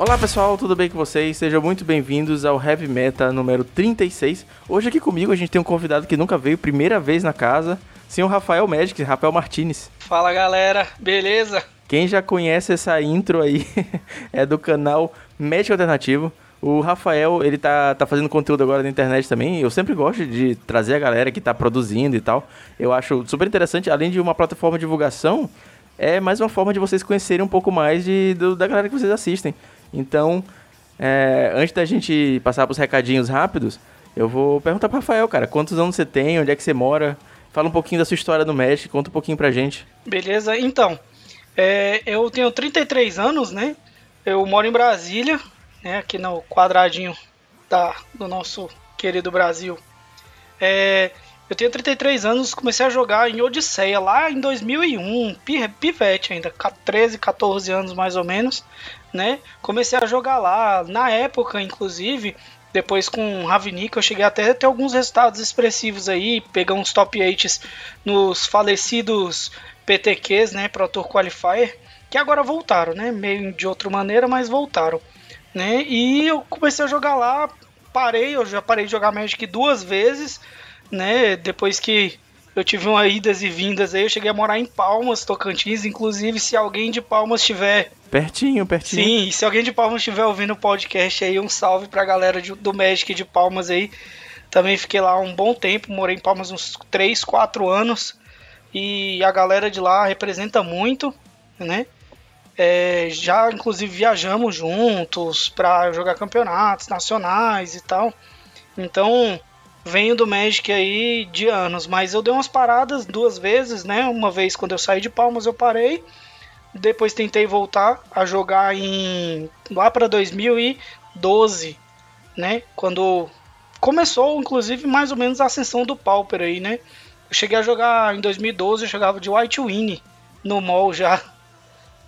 Olá pessoal, tudo bem com vocês? Sejam muito bem-vindos ao Heavy Meta número 36. Hoje aqui comigo a gente tem um convidado que nunca veio, primeira vez na casa, senhor Rafael Magic, Rafael Martinez. Fala galera, beleza? Quem já conhece essa intro aí é do canal Médico Alternativo. O Rafael, ele tá, tá fazendo conteúdo agora na internet também. Eu sempre gosto de trazer a galera que tá produzindo e tal. Eu acho super interessante, além de uma plataforma de divulgação, é mais uma forma de vocês conhecerem um pouco mais de, do, da galera que vocês assistem. Então, é, antes da gente passar pros recadinhos rápidos, eu vou perguntar pro Rafael, cara, quantos anos você tem, onde é que você mora? Fala um pouquinho da sua história no México, conta um pouquinho pra gente. Beleza, então, é, eu tenho 33 anos, né? Eu moro em Brasília, né, aqui no quadradinho da, do nosso querido Brasil. É, eu tenho 33 anos, comecei a jogar em Odisseia lá em 2001, pivete ainda, 13, 14 anos mais ou menos, né? Comecei a jogar lá, na época, inclusive, depois com Ravnik eu cheguei até a ter alguns resultados expressivos aí, pegar uns top 8 nos falecidos PTQs, né, Pro Tour Qualifier, que agora voltaram, né, meio de outra maneira, mas voltaram né? E eu comecei a jogar lá, parei, eu já parei de jogar Magic duas vezes, né? Depois que eu tive uma idas e vindas aí, eu cheguei a morar em Palmas, Tocantins, inclusive se alguém de Palmas tiver pertinho, pertinho. Sim, e se alguém de Palmas estiver ouvindo o podcast aí, um salve pra galera de, do Magic de Palmas aí. Também fiquei lá um bom tempo, morei em Palmas uns 3, 4 anos. E a galera de lá representa muito, né? É, já inclusive viajamos juntos para jogar campeonatos nacionais e tal. Então venho do Magic aí de anos, mas eu dei umas paradas duas vezes, né? Uma vez quando eu saí de Palmas eu parei, depois tentei voltar a jogar em lá para 2012, né? Quando começou inclusive mais ou menos a ascensão do Pauper aí, né? Eu cheguei a jogar em 2012, eu jogava de White Winnie no mall já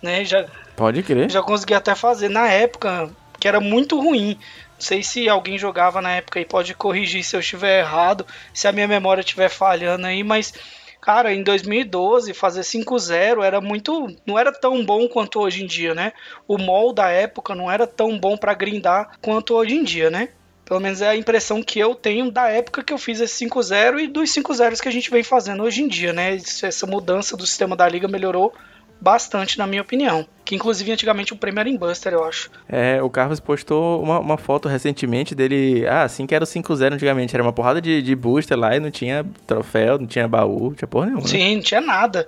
né? Já, Pode crer. Já consegui até fazer na época, que era muito ruim. Sei se alguém jogava na época e pode corrigir se eu estiver errado, se a minha memória estiver falhando aí, mas cara, em 2012 fazer 5-0 era muito, não era tão bom quanto hoje em dia, né? O mall da época não era tão bom para grindar quanto hoje em dia, né? Pelo menos é a impressão que eu tenho da época que eu fiz esse 5-0 e dos 5-0 que a gente vem fazendo hoje em dia, né? Essa mudança do sistema da liga melhorou bastante, na minha opinião. Que inclusive antigamente o prêmio era em Buster, eu acho. É, o Carlos postou uma, uma foto recentemente dele. Ah, assim que era o 5-0 antigamente. Era uma porrada de, de booster lá e não tinha troféu, não tinha baú, não tinha porra nenhuma. Né? Sim, não tinha nada.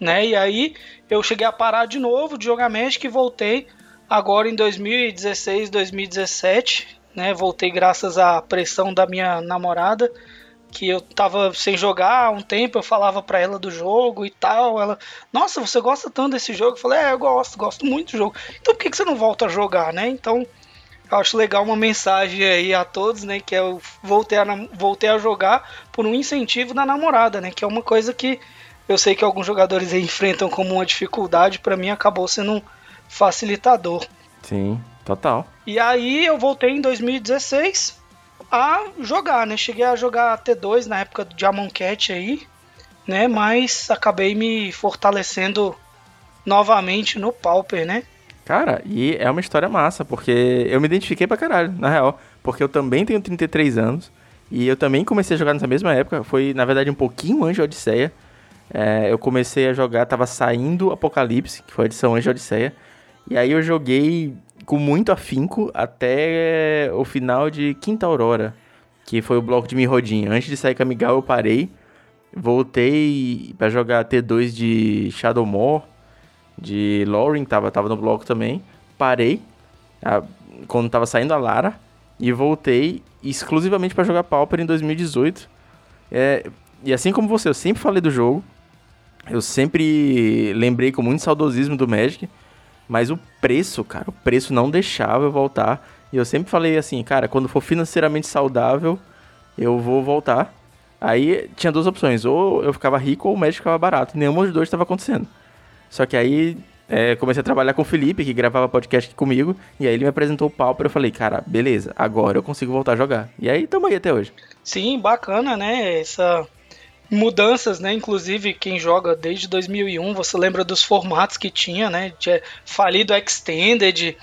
Né? E aí eu cheguei a parar de novo de jogar Magic e voltei agora em 2016, 2017. Né? Voltei graças à pressão da minha namorada que eu tava sem jogar há um tempo, eu falava para ela do jogo e tal. Ela, nossa, você gosta tanto desse jogo? Eu falei, é, eu gosto, gosto muito do jogo. Então por que, que você não volta a jogar, né? Então eu acho legal uma mensagem aí a todos, né? Que eu voltei a, voltei a jogar por um incentivo da namorada, né? Que é uma coisa que eu sei que alguns jogadores enfrentam como uma dificuldade, para mim acabou sendo um facilitador. Sim, total. E aí eu voltei em 2016 a jogar, né? Cheguei a jogar T2 na época do Diamond Cat aí, né? Mas acabei me fortalecendo novamente no Pauper, né? Cara, e é uma história massa, porque eu me identifiquei pra caralho, na real. Porque eu também tenho 33 anos. E eu também comecei a jogar nessa mesma época. Foi, na verdade, um pouquinho antes de Odisseia. É, eu comecei a jogar, tava saindo Apocalipse, que foi a edição antes de Odisseia. E aí eu joguei com muito afinco até o final de Quinta Aurora, que foi o bloco de Mirrodin. Antes de sair com a Migal, eu parei, voltei para jogar T2 de Shadowmore, de Lauren, tava, tava no bloco também. Parei a, quando tava saindo a Lara e voltei exclusivamente para jogar Pauper em 2018. É, e assim como você, eu sempre falei do jogo, eu sempre lembrei com muito saudosismo do Magic. Mas o preço, cara, o preço não deixava eu voltar. E eu sempre falei assim, cara, quando for financeiramente saudável, eu vou voltar. Aí tinha duas opções, ou eu ficava rico ou o médico ficava barato. Nenhum dos dois estava acontecendo. Só que aí é, comecei a trabalhar com o Felipe, que gravava podcast comigo, e aí ele me apresentou o Pauper, eu falei, cara, beleza, agora eu consigo voltar a jogar. E aí tamo aí até hoje. Sim, bacana, né? Essa mudanças, né? Inclusive, quem joga desde 2001, você lembra dos formatos que tinha, né? Tinha falido Extended,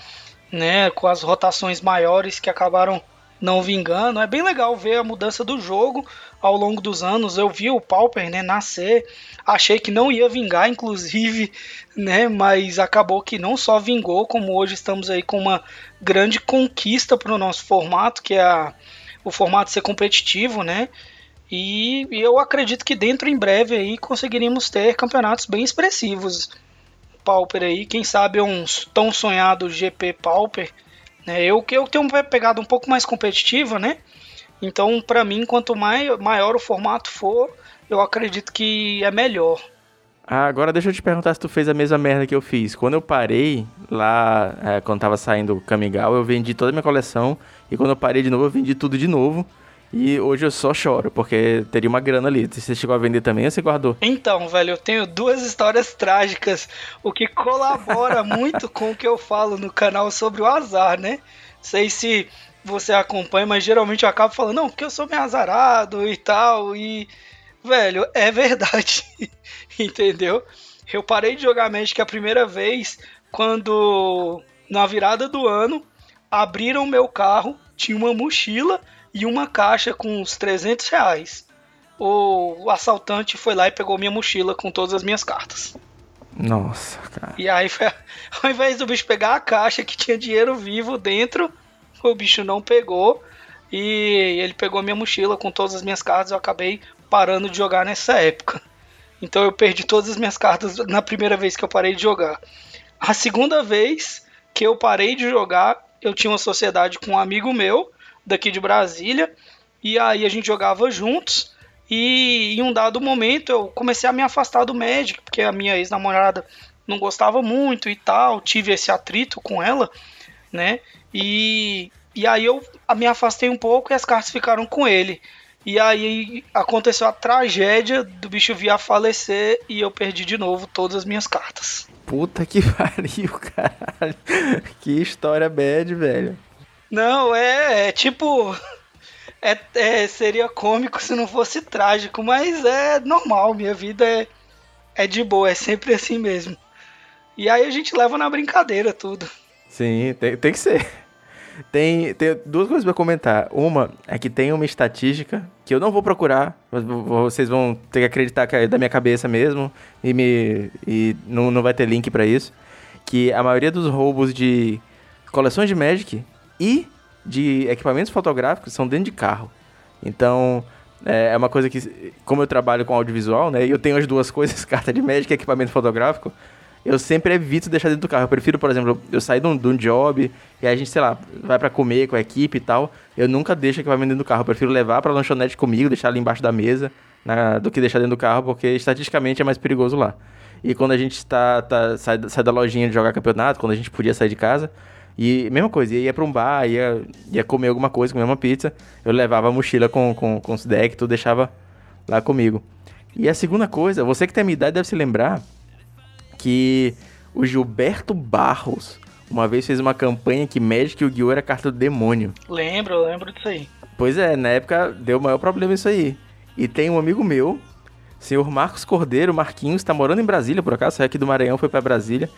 né, com as rotações maiores que acabaram não vingando. É bem legal ver a mudança do jogo ao longo dos anos. Eu vi o Pauper né, nascer, achei que não ia vingar, inclusive, né, mas acabou que não só vingou, como hoje estamos aí com uma grande conquista para o nosso formato, que é a, o formato ser competitivo, né? E, e eu acredito que dentro em breve aí conseguiríamos ter campeonatos bem expressivos. Pauper aí, quem sabe um tão sonhado GP Pauper, né? Eu que eu tenho uma pegada um pouco mais competitiva, né? Então, para mim, quanto mais, maior o formato for, eu acredito que é melhor. Ah, agora deixa eu te perguntar se tu fez a mesma merda que eu fiz. Quando eu parei lá, é, quando tava saindo o Kamigal, eu vendi toda a minha coleção. E quando eu parei de novo, eu vendi tudo de novo. E hoje eu só choro, porque teria uma grana ali. Você chegou a vender também ou você guardou? Então, velho, eu tenho duas histórias trágicas, o que colabora muito com o que eu falo no canal sobre o azar, né? Sei se você acompanha, mas geralmente eu acabo falando, não, porque eu sou meio azarado e tal. E, velho, é verdade. Entendeu? Eu parei de jogar Magic a primeira vez quando, na virada do ano, abriram meu carro, tinha uma mochila e uma caixa com uns 300 reais. O assaltante foi lá e pegou minha mochila com todas as minhas cartas. Nossa, cara. E aí, ao invés do bicho pegar a caixa que tinha dinheiro vivo dentro, o bicho não pegou. E ele pegou minha mochila com todas as minhas cartas. Eu acabei parando de jogar nessa época. Então eu perdi todas as minhas cartas na primeira vez que eu parei de jogar. A segunda vez que eu parei de jogar, eu tinha uma sociedade com um amigo meu daqui de Brasília, e aí a gente jogava juntos. E em um dado momento eu comecei a me afastar do Magic, porque a minha ex-namorada não gostava muito e tal, tive esse atrito com ela, né? E, e aí eu me afastei um pouco e as cartas ficaram com ele. E aí aconteceu a tragédia do bicho vir a falecer e eu perdi de novo todas as minhas cartas. Puta que pariu, caralho. Que história bad, velho. Não, é, é tipo. É, é, seria cômico se não fosse trágico, mas é normal, minha vida é, é de boa, é sempre assim mesmo. E aí a gente leva na brincadeira tudo. Sim, tem, tem que ser. Tem, tem duas coisas para comentar. Uma é que tem uma estatística que eu não vou procurar, vocês vão ter que acreditar que é da minha cabeça mesmo e, me, e não, não vai ter link para isso. Que a maioria dos roubos de coleções de Magic e de equipamentos fotográficos são dentro de carro. Então, é, é uma coisa que, como eu trabalho com audiovisual, né, eu tenho as duas coisas, carta de médico e equipamento fotográfico, eu sempre evito deixar dentro do carro. Eu prefiro, por exemplo, eu sair de um, de um job e a gente, sei lá, vai para comer com a equipe e tal. Eu nunca deixo equipamento dentro do carro. Eu prefiro levar pra lanchonete comigo, deixar ali embaixo da mesa, na, do que deixar dentro do carro, porque estatisticamente é mais perigoso lá. E quando a gente está tá, sai, sai da lojinha de jogar campeonato, quando a gente podia sair de casa, e mesma coisa, ia pra um bar, ia, ia comer alguma coisa, comer uma pizza, eu levava a mochila com, com, com os decks, tudo deixava lá comigo. E a segunda coisa, você que tem a minha idade deve se lembrar que o Gilberto Barros uma vez fez uma campanha que Magic e o Yu era carta do demônio. Lembro, lembro disso aí. Pois é, na época deu o maior problema isso aí. E tem um amigo meu, senhor Marcos Cordeiro, Marquinhos, tá morando em Brasília, por acaso, saiu aqui do Maranhão, foi para Brasília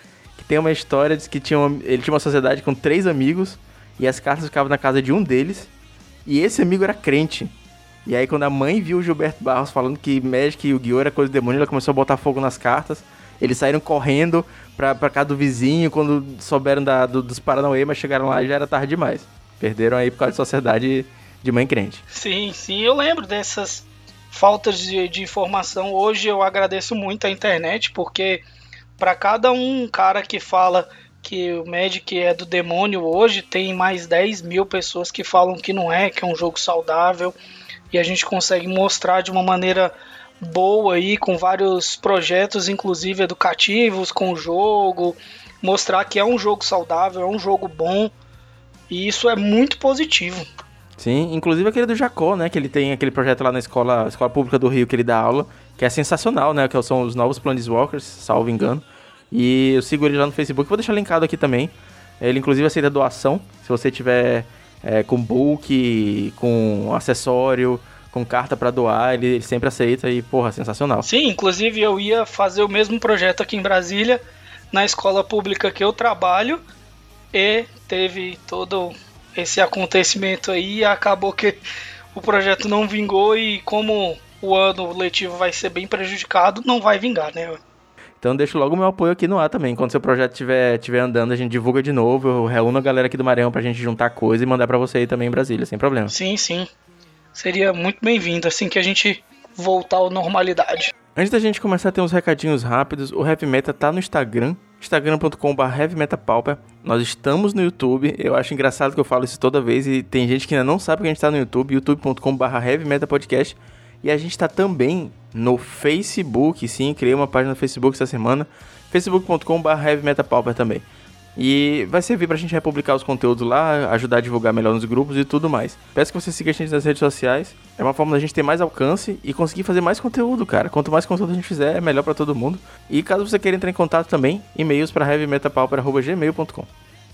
tem uma história de que tinha uma, ele tinha uma sociedade com três amigos e as cartas ficavam na casa de um deles. E esse amigo era crente. E aí quando a mãe viu o Gilberto Barros falando que Magic e Yu-Gi-Oh! era coisa do demônio, ela começou a botar fogo nas cartas. Eles saíram correndo pra, pra casa do vizinho, quando souberam da, do, dos Paranauê, mas chegaram lá e já era tarde demais. Perderam aí por causa de sociedade de mãe crente. Sim, sim, eu lembro dessas faltas de, de informação. Hoje eu agradeço muito a internet, porque para cada um cara que fala que o Magic é do demônio hoje, tem mais 10 mil pessoas que falam que não é, que é um jogo saudável. E a gente consegue mostrar de uma maneira boa aí, com vários projetos, inclusive educativos, com o jogo, mostrar que é um jogo saudável, é um jogo bom. E isso é muito positivo. Sim, inclusive aquele do Jacó, né? Que ele tem aquele projeto lá na escola, escola pública do Rio que ele dá aula, que é sensacional, né? Que são os novos Planeswalkers, salvo engano. E eu sigo ele lá no Facebook, vou deixar linkado aqui também. Ele inclusive aceita doação, se você tiver é, com book, com acessório, com carta para doar, ele, ele, sempre aceita e, porra, sensacional. Sim, inclusive eu ia fazer o mesmo projeto aqui em Brasília, na escola pública que eu trabalho, e teve todo esse acontecimento aí acabou que o projeto não vingou e como o ano letivo vai ser bem prejudicado, não vai vingar, né? Então deixo logo o meu apoio aqui no ar também. Quando seu projeto estiver tiver andando, a gente divulga de novo, eu reúno a galera aqui do Maranhão pra gente juntar coisa e mandar para você aí também em Brasília, sem problema. Sim, sim. Seria muito bem-vindo assim que a gente voltar à normalidade. Antes da gente começar a ter uns recadinhos rápidos, o Heavy Meta tá no Instagram, instagram.com.br heavymetapauper. Nós estamos no YouTube, eu acho engraçado que eu falo isso toda vez e tem gente que ainda não sabe que a gente tá no YouTube, youtube.com.br heavymetapodcast. E a gente tá também no Facebook, sim, criei uma página no Facebook essa semana, facebook.com.br também. E vai servir pra gente republicar os conteúdos lá, ajudar a divulgar melhor nos grupos e tudo mais. Peço que você siga a gente nas redes sociais. É uma forma da gente ter mais alcance e conseguir fazer mais conteúdo, cara. Quanto mais conteúdo a gente fizer, é melhor para todo mundo. E caso você queira entrar em contato também, e-mails para heavymetapauper.gmail.com.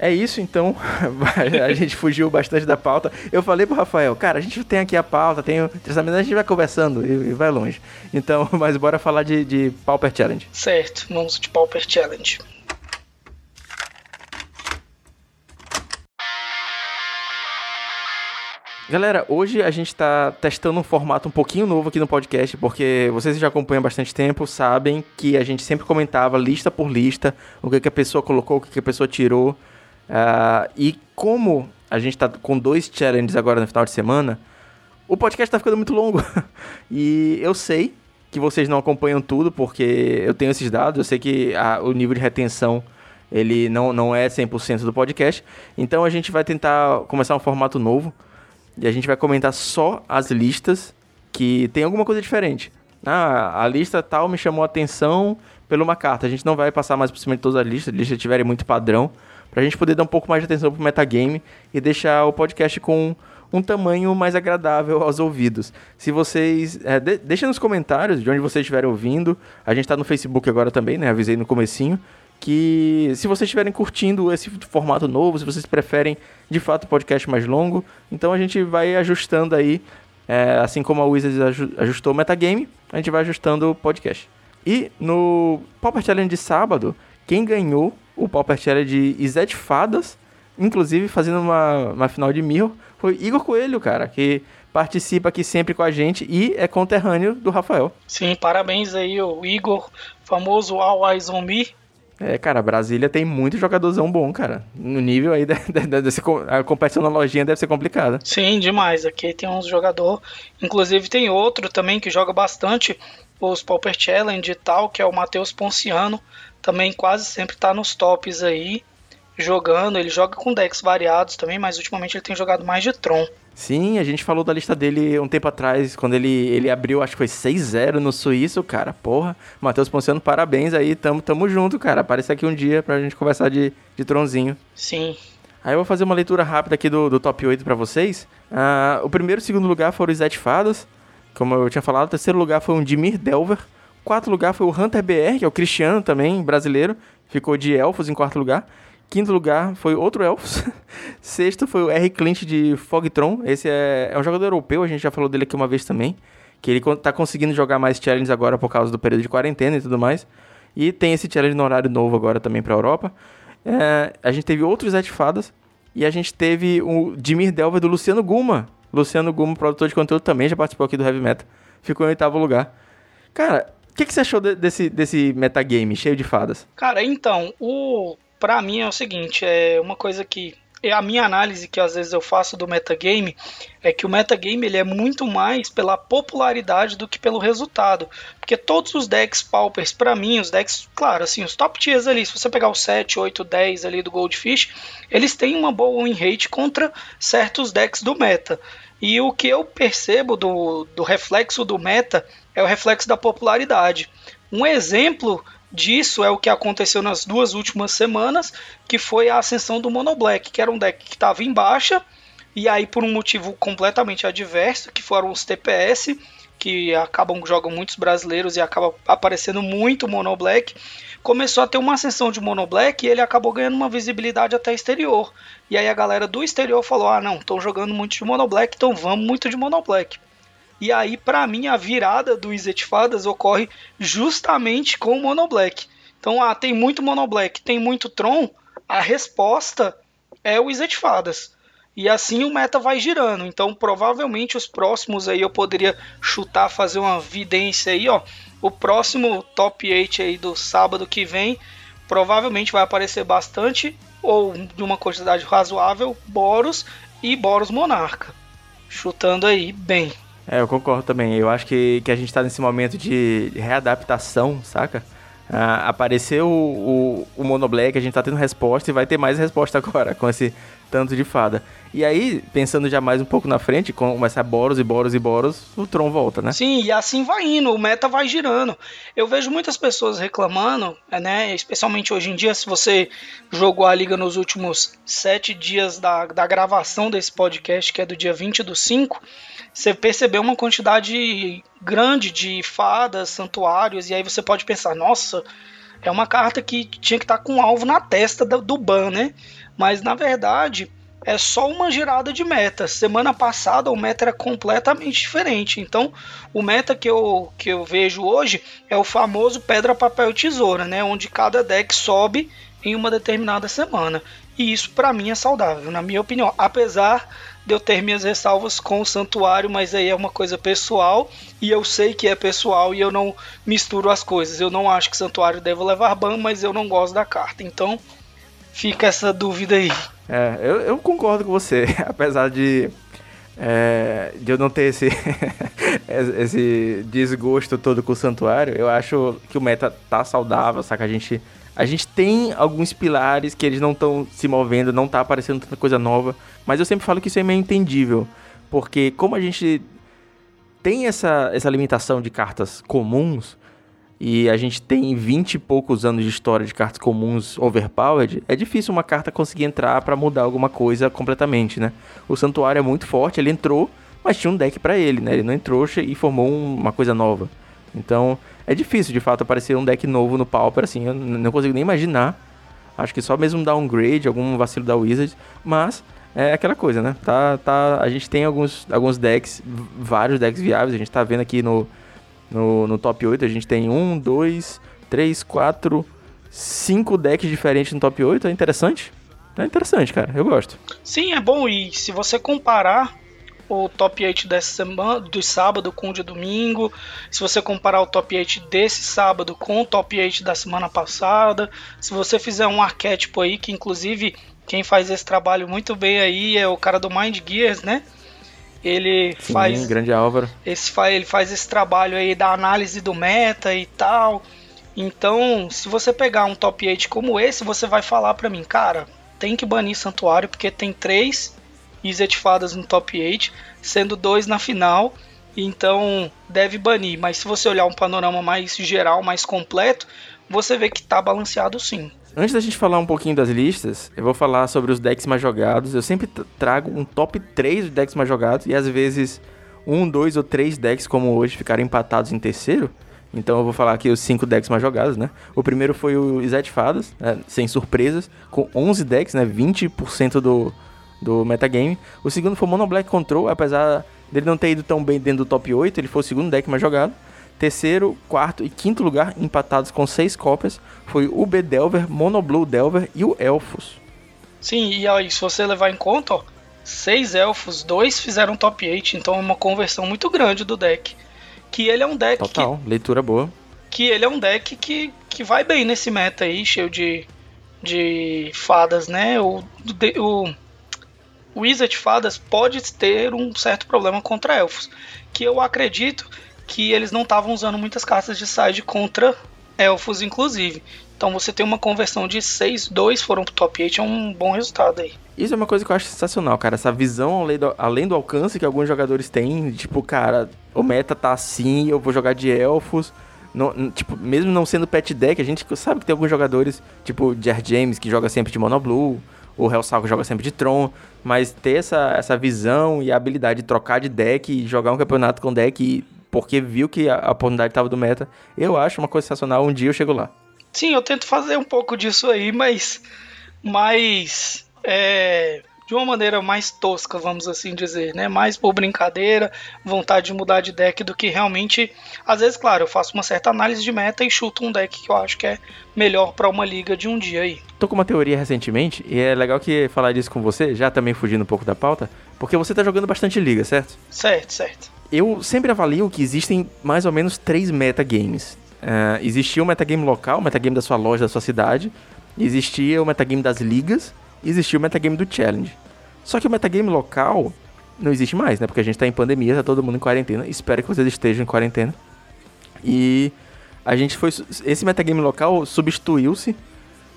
É isso, então. a gente fugiu bastante da pauta. Eu falei pro Rafael, cara, a gente tem aqui a pauta, tem o tratamento, a gente vai conversando e, e, vai longe. Então, mas bora falar de, de Pauper Challenge. Certo, vamos de Pauper Challenge. Galera, hoje a gente está testando um formato um pouquinho novo aqui no podcast, porque vocês já acompanham há bastante tempo, sabem que a gente sempre comentava lista por lista, o que, que a pessoa colocou, o que, que a pessoa tirou. Uh, e como a gente está com dois challenges agora no final de semana, o podcast está ficando muito longo. e eu sei que vocês não acompanham tudo, porque eu tenho esses dados, eu sei que a, o nível de retenção ele não, não é 100% do podcast. Então a gente vai tentar começar um formato novo. E a gente vai comentar só as listas que tem alguma coisa diferente. Ah, a lista tal me chamou a atenção pela uma carta. A gente não vai passar mais por cima de todas as listas, listas tiverem muito padrão, para a gente poder dar um pouco mais de atenção pro metagame e deixar o podcast com um tamanho mais agradável aos ouvidos. Se vocês. É, de, deixa nos comentários de onde vocês estiverem ouvindo. A gente está no Facebook agora também, né? Avisei no comecinho que se vocês estiverem curtindo esse formato novo, se vocês preferem de fato o podcast mais longo, então a gente vai ajustando aí, é, assim como a Wizards ajustou o metagame, a gente vai ajustando o podcast. E no Pauper Challenge de sábado, quem ganhou o Pauper Challenge de Izete Fadas, inclusive fazendo uma, uma final de Mirror, foi Igor Coelho, cara, que participa aqui sempre com a gente e é conterrâneo do Rafael. Sim, parabéns aí, o Igor, famoso All Eyes on Me, é, cara, Brasília tem muito jogadorzão bom, cara. No nível aí, desse, a competição na lojinha deve ser complicada. Sim, demais. Aqui tem uns jogador, inclusive tem outro também que joga bastante os Pauper Challenge e tal, que é o Matheus Ponciano. Também quase sempre tá nos tops aí, jogando. Ele joga com decks variados também, mas ultimamente ele tem jogado mais de Tron. Sim, a gente falou da lista dele um tempo atrás, quando ele, ele abriu, acho que foi 6-0 no Suíço, cara. Porra, Matheus Ponciano, parabéns aí, tamo, tamo junto, cara. Aparece aqui um dia pra gente conversar de, de tronzinho. Sim. Aí eu vou fazer uma leitura rápida aqui do, do top 8 para vocês. Uh, o primeiro e segundo lugar foram os Zete Fadas, como eu tinha falado. O terceiro lugar foi um Dimir Delver. Quarto lugar foi o Hunter BR, que é o Cristiano também, brasileiro. Ficou de Elfos em quarto lugar. Quinto lugar foi outro Elfos. Sexto foi o R. Clint de Fogtron. Esse é, é um jogador europeu, a gente já falou dele aqui uma vez também. Que ele tá conseguindo jogar mais challenges agora por causa do período de quarentena e tudo mais. E tem esse challenge no horário novo agora também pra Europa. É, a gente teve outros Zete Fadas. E a gente teve o Dimir Delver do Luciano Guma. Luciano Guma, produtor de conteúdo, também já participou aqui do Heavy Metal. Ficou em oitavo lugar. Cara, o que, que você achou de, desse, desse metagame cheio de fadas? Cara, então, o para mim é o seguinte, é uma coisa que é a minha análise que às vezes eu faço do metagame é que o metagame ele é muito mais pela popularidade do que pelo resultado. Porque todos os decks paupers, para mim, os decks, claro, assim, os top tiers ali, se você pegar o 7, 8, 10 ali do Goldfish, eles têm uma boa win rate contra certos decks do meta. E o que eu percebo do, do reflexo do meta é o reflexo da popularidade. Um exemplo disso é o que aconteceu nas duas últimas semanas, que foi a ascensão do Mono Black, que era um deck que estava em baixa, e aí por um motivo completamente adverso, que foram os TPS, que acabam jogam muitos brasileiros e acaba aparecendo muito Mono Black, começou a ter uma ascensão de Mono Black e ele acabou ganhando uma visibilidade até exterior. E aí a galera do exterior falou: "Ah, não, estão jogando muito de Mono Black, então vamos muito de Mono Black". E aí, para mim, a virada do Izzet Fadas ocorre justamente com o Mono Black. Então, ah, tem muito Mono Black, tem muito Tron. A resposta é o Wizard Fadas. E assim o meta vai girando. Então, provavelmente os próximos aí eu poderia chutar, fazer uma vidência aí, ó. O próximo top 8 aí do sábado que vem, provavelmente vai aparecer bastante ou de uma quantidade razoável Boros e Boros Monarca. Chutando aí bem. É, eu concordo também. Eu acho que, que a gente tá nesse momento de readaptação, saca? Ah, apareceu o, o, o Monoblack, a gente tá tendo resposta e vai ter mais resposta agora com esse tanto de fada. E aí, pensando já mais um pouco na frente, começar Boros e Boros e Boros, o Tron volta, né? Sim, e assim vai indo, o meta vai girando. Eu vejo muitas pessoas reclamando, né? Especialmente hoje em dia, se você jogou a liga nos últimos sete dias da, da gravação desse podcast, que é do dia 20 do 5, você percebeu uma quantidade grande de fadas, santuários, e aí você pode pensar, nossa, é uma carta que tinha que estar tá com um alvo na testa do, do ban, né? Mas na verdade é só uma girada de meta. Semana passada o meta era completamente diferente. Então, o meta que eu, que eu vejo hoje é o famoso pedra, papel, tesoura, né? Onde cada deck sobe em uma determinada semana. E isso para mim é saudável, na minha opinião. Apesar de eu ter minhas ressalvas com o santuário, mas aí é uma coisa pessoal e eu sei que é pessoal e eu não misturo as coisas. Eu não acho que santuário deve levar ban, mas eu não gosto da carta. Então, fica essa dúvida aí. É, eu, eu concordo com você, apesar de, é, de eu não ter esse, esse desgosto todo com o santuário, eu acho que o meta tá saudável, saca? A gente, a gente tem alguns pilares que eles não estão se movendo, não tá aparecendo tanta coisa nova, mas eu sempre falo que isso é meio entendível, porque como a gente tem essa, essa limitação de cartas comuns, e a gente tem 20 e poucos anos de história de cartas comuns overpowered, é difícil uma carta conseguir entrar para mudar alguma coisa completamente, né? O Santuário é muito forte, ele entrou, mas tinha um deck para ele, né? Ele não entrou e formou uma coisa nova. Então, é difícil de fato aparecer um deck novo no Pauper, assim, eu não consigo nem imaginar. Acho que só mesmo downgrade, algum vacilo da Wizard, mas é aquela coisa, né? Tá, tá, a gente tem alguns, alguns decks, vários decks viáveis, a gente tá vendo aqui no, no, no top 8 a gente tem um, dois, três, quatro, cinco decks diferentes no top 8. É interessante. É interessante, cara. Eu gosto. Sim, é bom. E se você comparar o top 8 dessa semana, do sábado com o de domingo, se você comparar o top 8 desse sábado com o top 8 da semana passada, se você fizer um arquétipo aí, que inclusive quem faz esse trabalho muito bem aí é o cara do Mind Gears, né? Ele Sim, faz. grande Álvaro. Esse, ele faz esse trabalho aí da análise do meta e tal. Então, se você pegar um top 8 como esse, você vai falar pra mim, cara, tem que banir Santuário, porque tem três Izzet Fadas no top 8, sendo dois na final. Então, deve banir. Mas se você olhar um panorama mais geral, mais completo, você vê que tá balanceado sim. Antes da gente falar um pouquinho das listas, eu vou falar sobre os decks mais jogados. Eu sempre trago um top 3 de decks mais jogados e às vezes um, dois ou três decks como hoje ficaram empatados em terceiro. Então eu vou falar aqui os cinco decks mais jogados, né? O primeiro foi o Zed Fadas, né? sem surpresas, com 11 decks, né? 20% do, do metagame. O segundo foi o Mono Black Control, apesar dele não ter ido tão bem dentro do top 8, ele foi o segundo deck mais jogado. Terceiro, quarto e quinto lugar, empatados com seis cópias, foi o B Delver, Mono Blue Delver e o Elfos. Sim, e aí, se você levar em conta, ó, seis elfos, dois fizeram top 8, então é uma conversão muito grande do deck. Que ele é um deck. Total, que, leitura boa. Que ele é um deck que, que vai bem nesse meta aí, cheio de, de fadas, né? O, o, o Wizard Fadas pode ter um certo problema contra elfos. Que eu acredito que eles não estavam usando muitas cartas de side contra elfos, inclusive. Então você tem uma conversão de 6, 2 foram pro top 8, é um bom resultado aí. Isso é uma coisa que eu acho sensacional, cara. Essa visão além do, além do alcance que alguns jogadores têm, tipo, cara, o meta tá assim, eu vou jogar de elfos. Tipo, mesmo não sendo pet deck, a gente sabe que tem alguns jogadores, tipo Jar James, que joga sempre de Mono Blue, o Hellsalvo joga sempre de Tron, mas ter essa, essa visão e a habilidade de trocar de deck e jogar um campeonato com deck porque viu que a, a oportunidade estava do meta. Eu acho uma coisa sensacional, um dia eu chego lá. Sim, eu tento fazer um pouco disso aí, mas. Mas. É, de uma maneira mais tosca, vamos assim dizer, né? Mais por brincadeira, vontade de mudar de deck do que realmente. Às vezes, claro, eu faço uma certa análise de meta e chuto um deck que eu acho que é melhor para uma liga de um dia aí. Tô com uma teoria recentemente e é legal que falar disso com você, já também fugindo um pouco da pauta, porque você tá jogando bastante liga, certo? Certo, certo. Eu sempre avalio que existem mais ou menos três metagames. Uh, existia o metagame local, o metagame da sua loja, da sua cidade. Existia o metagame das ligas existia o metagame do challenge. Só que o metagame local não existe mais, né? Porque a gente tá em pandemia, tá todo mundo em quarentena. Espero que vocês estejam em quarentena. E a gente foi. Esse metagame local substituiu-se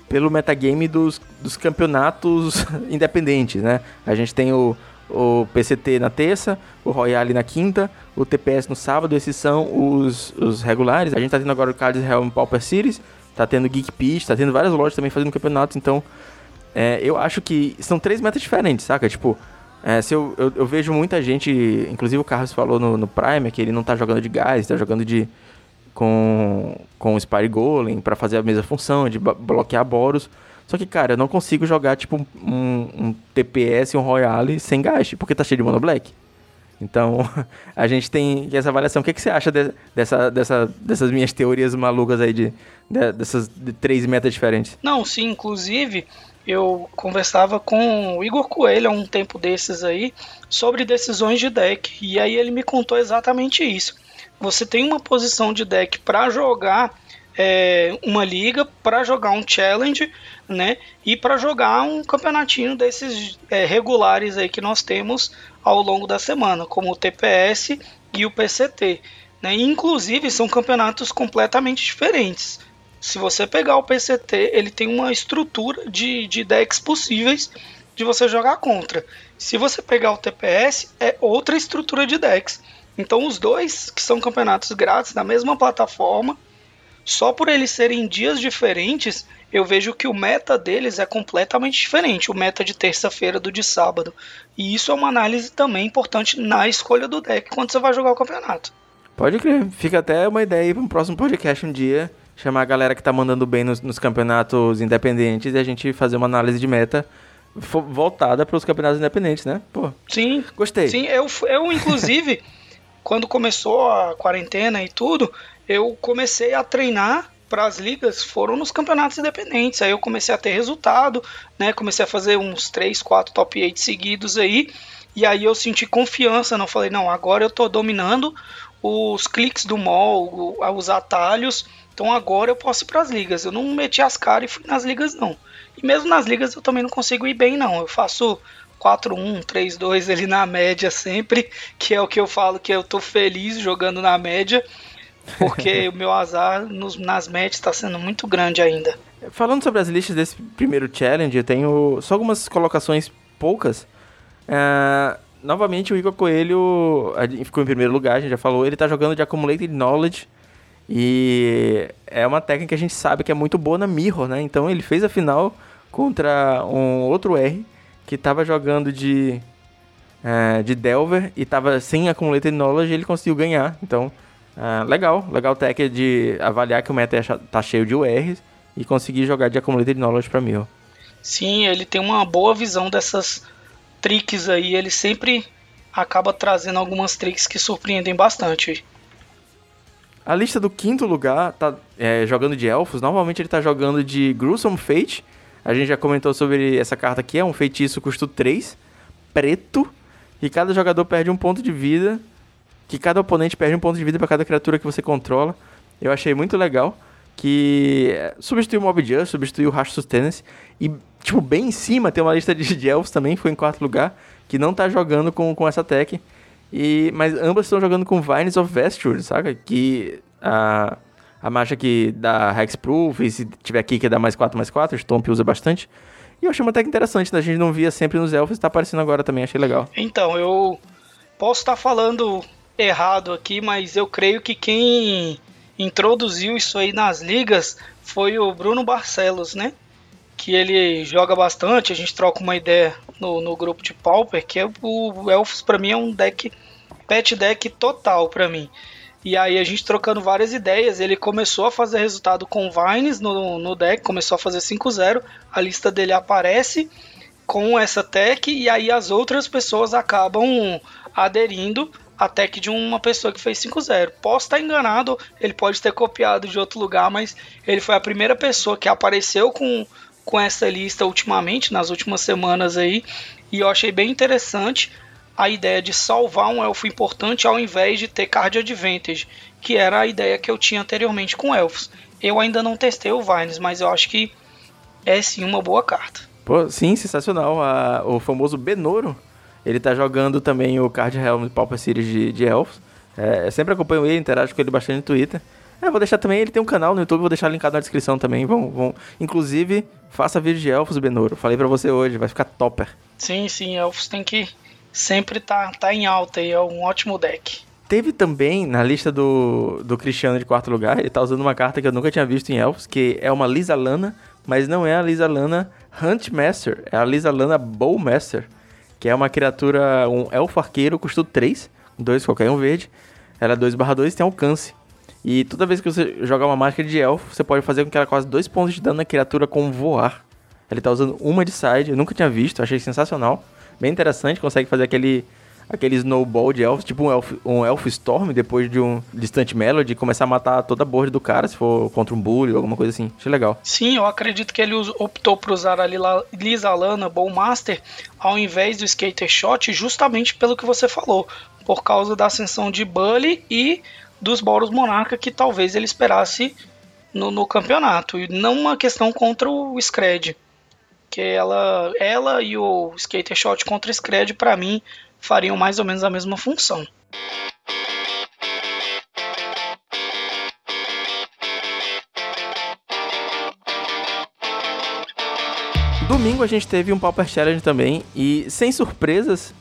pelo metagame dos, dos campeonatos independentes, né? A gente tem o, o PCT na terça, o Royale na quinta, o TPS no sábado, esses são os, os regulares. A gente tá tendo agora o Cards Realm Pauper Series, tá tendo Geek Pitch, tá tendo várias lojas também fazendo campeonatos, então é, eu acho que são três metas diferentes, saca? Tipo, é, se eu, eu, eu, vejo muita gente, inclusive o Carlos falou no, no Prime, que ele não tá jogando de gás, tá jogando de com, com o Spire Golem para fazer a mesma função, de bloquear boros. Só que, cara, eu não consigo jogar, tipo, um, um TPS, um Royale sem gás, porque tá cheio de Mono Black. Então, a gente tem essa avaliação. O que, que você acha de, dessa, dessa, dessas minhas teorias malucas aí, de, de dessas de três metas diferentes? Não, sim, inclusive, eu conversava com o Igor Coelho há um tempo desses aí sobre decisões de deck e aí ele me contou exatamente isso. Você tem uma posição de deck para jogar é, uma liga, para jogar um challenge, né? E para jogar um campeonatinho desses é, regulares aí que nós temos ao longo da semana, como o TPS e o PCT. Né? inclusive são campeonatos completamente diferentes se você pegar o PCT, ele tem uma estrutura de, de decks possíveis de você jogar contra. Se você pegar o TPS, é outra estrutura de decks. Então os dois, que são campeonatos grátis na mesma plataforma, só por eles serem dias diferentes, eu vejo que o meta deles é completamente diferente, o meta de terça-feira do de sábado. E isso é uma análise também importante na escolha do deck quando você vai jogar o campeonato. Pode crer, fica até uma ideia aí para um próximo podcast um dia chamar a galera que tá mandando bem nos, nos campeonatos independentes e a gente fazer uma análise de meta voltada para os campeonatos independentes, né? Pô. Sim. Gostei. Sim, eu, eu inclusive, quando começou a quarentena e tudo, eu comecei a treinar para as ligas foram nos campeonatos independentes. Aí eu comecei a ter resultado, né? Comecei a fazer uns 3, 4 top 8 seguidos aí. E aí eu senti confiança, não falei, não, agora eu tô dominando os cliques do mall, os atalhos então agora eu posso ir para as ligas. Eu não meti as caras e fui nas ligas, não. E mesmo nas ligas eu também não consigo ir bem, não. Eu faço 4-1, 3-2 ali na média sempre, que é o que eu falo que eu tô feliz jogando na média, porque o meu azar nos, nas médias está sendo muito grande ainda. Falando sobre as listas desse primeiro challenge, eu tenho só algumas colocações poucas. Uh, novamente, o Igor Coelho ficou em primeiro lugar, a gente já falou. Ele está jogando de Accumulated Knowledge e é uma técnica que a gente sabe que é muito boa na Mirror, né? Então ele fez a final contra um outro R que estava jogando de, é, de Delver e estava sem Accumulated Knowledge e ele conseguiu ganhar. Então, é, legal, legal tech de avaliar que o meta tá cheio de URs e conseguir jogar de Accumulated Knowledge para Mirror. Sim, ele tem uma boa visão dessas tricks aí, ele sempre acaba trazendo algumas tricks que surpreendem bastante. A lista do quinto lugar tá é, jogando de elfos. Normalmente ele tá jogando de Gruesome Fate. A gente já comentou sobre essa carta aqui. É um feitiço custo 3, preto. E cada jogador perde um ponto de vida. Que cada oponente perde um ponto de vida para cada criatura que você controla. Eu achei muito legal. Que é, substituiu o Mob Just, substituiu o Rash Sustenance. E, tipo, bem em cima tem uma lista de, de elfos também, foi em quarto lugar. Que não tá jogando com, com essa tech. E, mas ambas estão jogando com Vines of Vesture, saca? Que a, a marcha que dá Hexproof, e se tiver aqui que dá mais 4, mais 4, Stomp usa bastante. E eu achei uma até interessante, né? A gente não via sempre nos elfos, tá aparecendo agora também, achei legal. Então, eu posso estar falando errado aqui, mas eu creio que quem introduziu isso aí nas ligas foi o Bruno Barcelos, né? Que ele joga bastante, a gente troca uma ideia no, no grupo de Pauper, que é o, Elfos para mim é um deck pet deck total para mim. E aí a gente trocando várias ideias, ele começou a fazer resultado com Vines no, no deck, começou a fazer 5-0, a lista dele aparece com essa tech e aí as outras pessoas acabam aderindo a tech de uma pessoa que fez 5-0. Posso estar enganado, ele pode ter copiado de outro lugar, mas ele foi a primeira pessoa que apareceu com, com essa lista ultimamente, nas últimas semanas aí, e eu achei bem interessante a ideia de salvar um elfo importante ao invés de ter card advantage, que era a ideia que eu tinha anteriormente com elfos. Eu ainda não testei o Vines, mas eu acho que é sim uma boa carta. Pô, sim, sensacional. A, o famoso Benoro, ele tá jogando também o Card Helm Pauper Series de, de Elfos. É, eu sempre acompanho ele, interajo com ele bastante no Twitter. É, vou deixar também, ele tem um canal no YouTube, vou deixar linkado na descrição também. Vão, vão. Inclusive, faça vídeo de Elfos, Benoro. Falei pra você hoje, vai ficar topper. Sim, sim, Elfos tem que sempre tá, tá em alta e é um ótimo deck. Teve também na lista do, do Cristiano de quarto lugar, ele tá usando uma carta que eu nunca tinha visto em Elfos, que é uma Lisa Lana, mas não é a Lisa Lana Huntmaster, é a Lisa Lana Bowmaster, que é uma criatura, um elfo arqueiro, custa 3, 2 qualquer um verde, ela é 2 2 e tem alcance. E toda vez que você jogar uma mágica de elfo, você pode fazer com que ela cause 2 pontos de dano na criatura com voar. Ele tá usando uma de side, eu nunca tinha visto, achei sensacional. Bem interessante, consegue fazer aquele aquele snowball de elfos, tipo um elf, um elf storm depois de um distante melody, começar a matar toda a board do cara se for contra um bully ou alguma coisa assim. Achei legal. Sim, eu acredito que ele optou por usar a Lisa Lana Bowmaster ao invés do Skater Shot, justamente pelo que você falou, por causa da ascensão de Bully e dos Boros Monarca que talvez ele esperasse no, no campeonato, e não uma questão contra o Scred. Que ela, ela e o Skater Shot contra o Scred, para mim, fariam mais ou menos a mesma função. Domingo a gente teve um Pauper Challenge também e sem surpresas,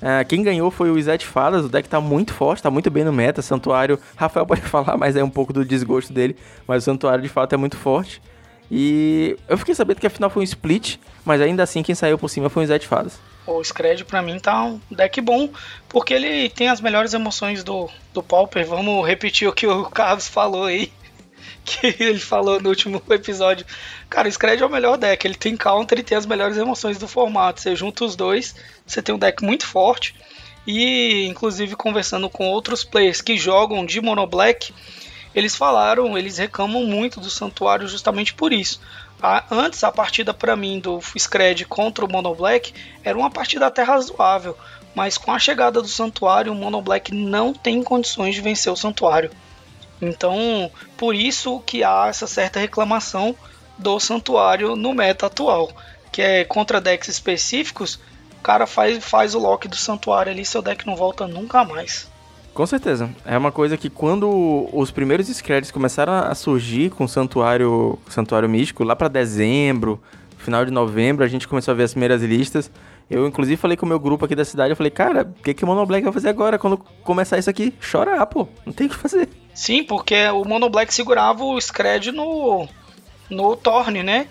uh, quem ganhou foi o Izete Fadas, o deck tá muito forte, tá muito bem no meta, Santuário, Rafael pode falar, mas é um pouco do desgosto dele, mas o Santuário de fato é muito forte. E eu fiquei sabendo que a final foi um split, mas ainda assim quem saiu por cima foi o Izete Fadas. O Scred pra mim tá um deck bom, porque ele tem as melhores emoções do, do Pauper. Vamos repetir o que o Carlos falou aí. Que ele falou no último episódio. Cara, o Scred é o melhor deck. Ele tem counter e tem as melhores emoções do formato. Você junta os dois, você tem um deck muito forte. E, inclusive, conversando com outros players que jogam de Mono Black, eles falaram, eles reclamam muito do Santuário justamente por isso. A, antes, a partida para mim do Scred contra o Mono Black era uma partida até razoável, mas com a chegada do Santuário, o Mono Black não tem condições de vencer o Santuário. Então, por isso que há essa certa reclamação do Santuário no meta atual, que é contra decks específicos, o cara faz, faz o lock do Santuário ali, seu deck não volta nunca mais. Com certeza. É uma coisa que quando os primeiros screds começaram a surgir com o Santuário, Santuário Místico, lá para dezembro, final de novembro, a gente começou a ver as primeiras listas. Eu, inclusive, falei com o meu grupo aqui da cidade, eu falei, cara, o que, que o Mono Black vai fazer agora quando começar isso aqui? Chorar, pô. Não tem o que fazer. Sim, porque o Mono Black segurava o Scred no, no Torne, né?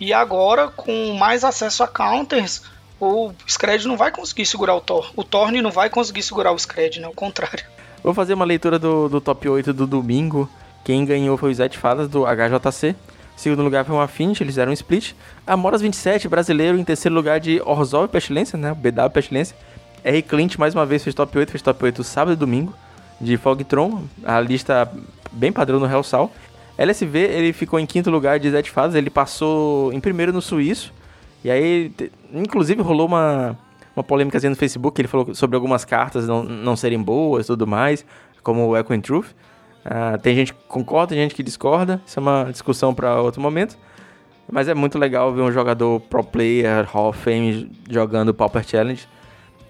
E agora, com mais acesso a counters, o Scred não vai conseguir segurar o Thor. O Thorne não vai conseguir segurar o Scred, né? O contrário. Vou fazer uma leitura do, do top 8 do domingo. Quem ganhou foi o Zé Fadas, do HJC. Segundo lugar foi o Affinity, eles deram um split. Amoras 27, brasileiro, em terceiro lugar de Orzol e Pestilência, né? BW Pestilência. R. Clint, mais uma vez, fez top 8, fez top 8 sábado e domingo. De Fogtron, a lista bem padrão no Hellsal. LSV, ele ficou em quinto lugar de Zé Fadas, ele passou em primeiro no Suíço. E aí, inclusive, rolou uma, uma polêmica no Facebook, ele falou sobre algumas cartas não, não serem boas e tudo mais, como o Echo and Truth. Uh, tem gente que concorda, tem gente que discorda, isso é uma discussão para outro momento. Mas é muito legal ver um jogador pro player, Hall of Fame, jogando Pauper Challenge.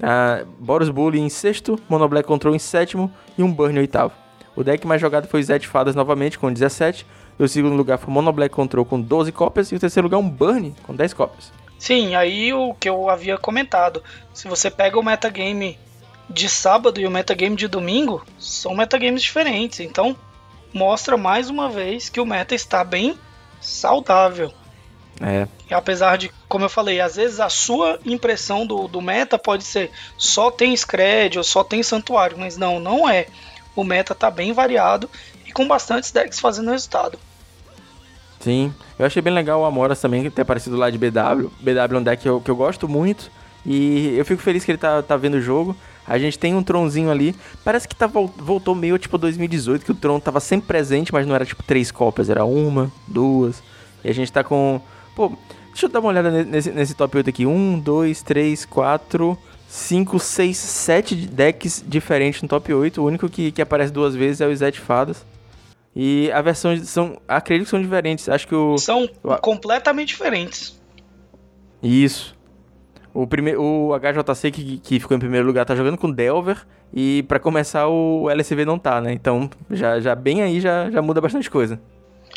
Uh, Boros Bully em sexto, Mono Black Control em sétimo e um Burn em oitavo. O deck mais jogado foi Zed Fadas novamente com 17. E o segundo lugar foi Mono Black Control com 12 cópias. E o terceiro lugar um Burn com 10 cópias. Sim, aí o que eu havia comentado. Se você pega o metagame de sábado e o metagame de domingo, são metagames diferentes. Então, mostra mais uma vez que o meta está bem saudável. É. E apesar de, como eu falei, às vezes a sua impressão do, do meta pode ser só tem Scred ou só tem Santuário, mas não, não é. O meta está bem variado e com bastantes decks fazendo resultado. Sim, eu achei bem legal o Amoras também ter aparecido lá de BW. BW é um deck que eu, que eu gosto muito. E eu fico feliz que ele tá, tá vendo o jogo. A gente tem um Tronzinho ali. Parece que tá, voltou meio tipo 2018, que o Tron tava sempre presente, mas não era tipo três cópias, era uma, duas. E a gente tá com. Pô, deixa eu dar uma olhada nesse, nesse top 8 aqui. Um, dois, três, quatro, cinco, seis, sete decks diferentes no top 8. O único que, que aparece duas vezes é o Zed Fadas. E a versão são. Acredito que são diferentes. Acho que o. São o, completamente diferentes. Isso. O, primeiro, o HJC que, que ficou em primeiro lugar tá jogando com Delver. E para começar o LSV não tá, né? Então já, já bem aí já, já muda bastante coisa.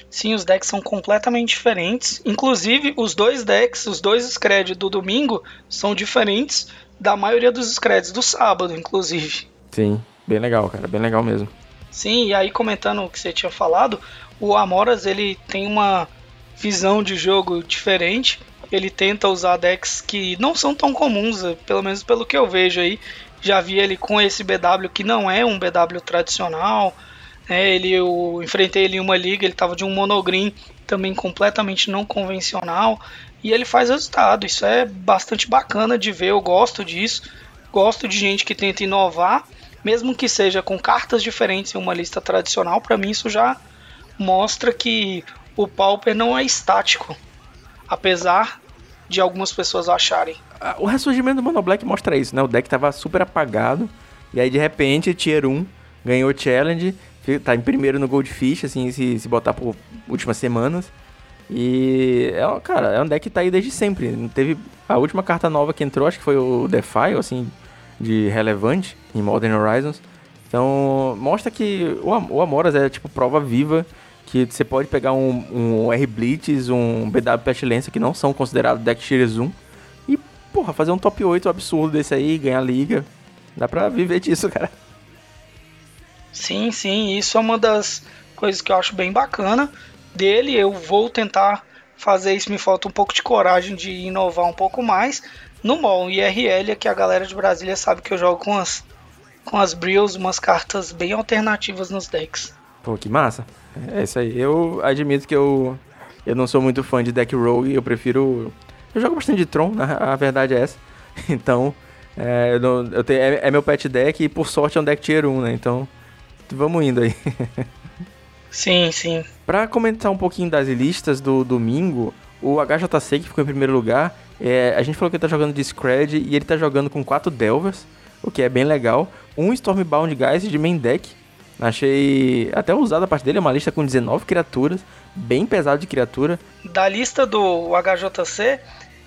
Sim, os decks são completamente diferentes. Inclusive, os dois decks, os dois screds do domingo são diferentes da maioria dos screds do sábado, inclusive. Sim, bem legal, cara, bem legal mesmo. Sim, e aí comentando o que você tinha falado, o Amoras ele tem uma visão de jogo diferente. Ele tenta usar decks que não são tão comuns, eh, pelo menos pelo que eu vejo aí. Já vi ele com esse BW que não é um BW tradicional. Né? Ele, eu enfrentei ele em uma liga, ele estava de um monogreen também completamente não convencional. E ele faz resultado. Isso é bastante bacana de ver, eu gosto disso. Gosto de gente que tenta inovar mesmo que seja com cartas diferentes em uma lista tradicional, para mim isso já mostra que o Pauper não é estático, apesar de algumas pessoas acharem. Ah, o ressurgimento do Mono Black mostra isso, né? O deck tava super apagado, e aí de repente Tier 1 ganhou o Challenge, tá em primeiro no Goldfish, assim, se, se botar por últimas semanas. E, é, cara, é um deck que tá aí desde sempre. Teve a última carta nova que entrou, acho que foi o Defy, assim, de relevante em Modern Horizons. Então, mostra que o, Amoras é tipo prova viva que você pode pegar um, um R-Blitz, um BW Pestilência, que não são considerados deck Tier 1, e, porra, fazer um top 8 absurdo desse aí, ganhar liga. Dá pra viver disso, cara. Sim, sim, isso é uma das coisas que eu acho bem bacana dele. Eu vou tentar fazer isso, me falta um pouco de coragem de inovar um pouco mais, no mall IRL, que a galera de Brasília sabe que eu jogo com as, com as Brills, umas cartas bem alternativas nos decks. Pô, que massa. É isso aí. Eu admito que eu, eu não sou muito fã de deck rogue, eu prefiro... Eu jogo bastante de Tron, a, a verdade é essa. Então, é, eu não, eu tenho, é, é, meu pet deck e por sorte é um deck tier 1, né? Então, vamos indo aí. sim, sim. Pra comentar um pouquinho das listas do domingo, o HJC, que ficou em primeiro lugar, é, a gente falou que ele tá jogando de Scred e ele tá jogando com quatro Delvers, o que é bem legal. Um Stormbound Geist de main deck. Achei até usado a parte dele, é uma lista com 19 criaturas, bem pesado de criatura. Da lista do HJC,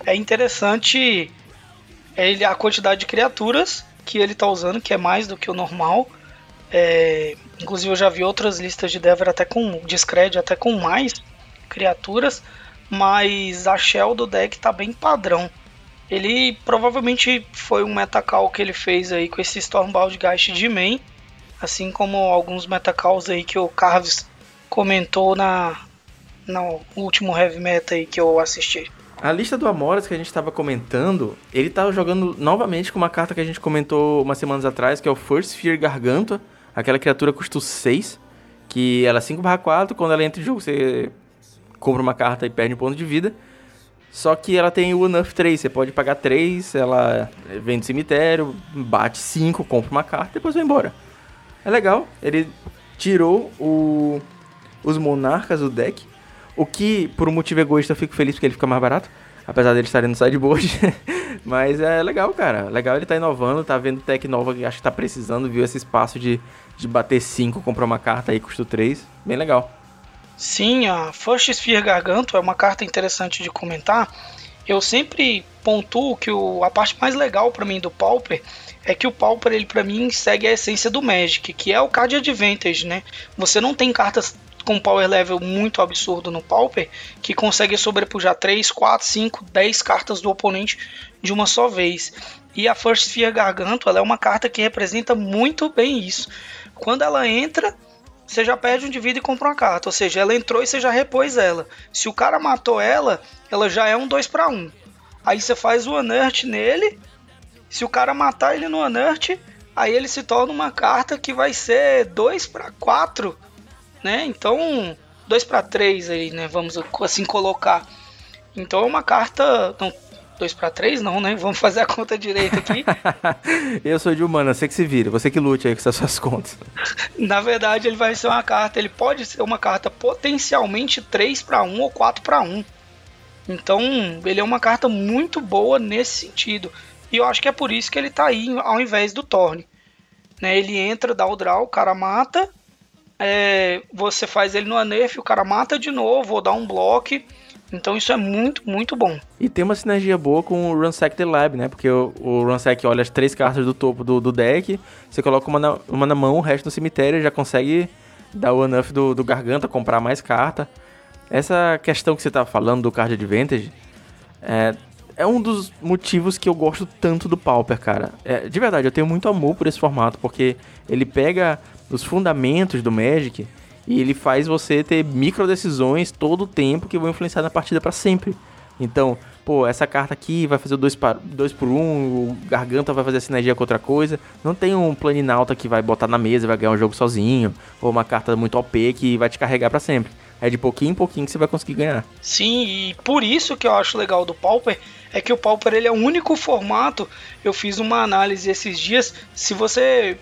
é interessante ele, a quantidade de criaturas que ele tá usando, que é mais do que o normal. É, inclusive eu já vi outras listas de Delver até com de Scred, até com mais criaturas mas a shell do deck tá bem padrão. Ele provavelmente foi um metacall que ele fez aí com esse Stormbound Geist de main, assim como alguns metacalls aí que o Carves comentou na no último heavy meta aí que eu assisti. A lista do Amoras que a gente estava comentando, ele tá jogando novamente com uma carta que a gente comentou umas semanas atrás, que é o First Fear Garganta. Aquela criatura custa 6, que ela é 5/4, quando ela entra em jogo você compra uma carta e perde um ponto de vida. Só que ela tem o Enough 3, você pode pagar 3, ela vem do cemitério, bate 5, compra uma carta e depois vai embora. É legal, ele tirou o, os monarcas do deck, o que por um motivo egoísta eu fico feliz porque ele fica mais barato, apesar dele estarem no sideboard. Mas é legal, cara. Legal ele tá inovando, tá vendo tech nova que acho que tá precisando, viu esse espaço de, de bater 5, comprar uma carta aí, custa 3. Bem legal. Sim, a First Sphere Garganto é uma carta interessante de comentar. Eu sempre pontuo que o, a parte mais legal para mim do Pauper é que o Pauper, ele para mim segue a essência do Magic, que é o card advantage, né? Você não tem cartas com power level muito absurdo no Pauper que consegue sobrepujar 3, 4, 5, 10 cartas do oponente de uma só vez. E a First Sphere Garganto, ela é uma carta que representa muito bem isso. Quando ela entra, você já perde um de vida e compra uma carta. Ou seja, ela entrou e você já repôs ela. Se o cara matou ela, ela já é um 2 para 1. Aí você faz o Unert nele. Se o cara matar ele no Unert, aí ele se torna uma carta que vai ser 2 para 4. Né? Então, 2 para 3 aí, né? Vamos assim colocar. Então é uma carta. Não, 2 para 3 não, né? Vamos fazer a conta direita aqui. eu sou de humana, você que se vira, você que lute aí com essas suas contas. Na verdade, ele vai ser uma carta, ele pode ser uma carta potencialmente 3 para 1 ou 4 para 1. Então, ele é uma carta muito boa nesse sentido. E eu acho que é por isso que ele tá aí ao invés do Torne. Né, ele entra, dá o draw, o cara mata. É, você faz ele no nerf, o cara mata de novo, ou dá um bloco. Então isso é muito, muito bom. E tem uma sinergia boa com o Runsec The Lab, né? Porque o, o Runsec olha as três cartas do topo do, do deck, você coloca uma na, uma na mão, o resto no cemitério já consegue dar o enough do, do Garganta, comprar mais carta. Essa questão que você tá falando do Card Advantage é, é um dos motivos que eu gosto tanto do Pauper, cara. É, de verdade, eu tenho muito amor por esse formato, porque ele pega os fundamentos do Magic e ele faz você ter micro decisões todo o tempo que vão influenciar na partida para sempre. Então, pô, essa carta aqui vai fazer 2 dois por 1, um, o Garganta vai fazer sinergia com outra coisa. Não tem um Planinauta que vai botar na mesa vai ganhar um jogo sozinho, ou uma carta muito OP que vai te carregar para sempre. É de pouquinho em pouquinho que você vai conseguir ganhar. Sim, e por isso que eu acho legal do Pauper é que o Pauper ele é o único formato. Eu fiz uma análise esses dias. Se você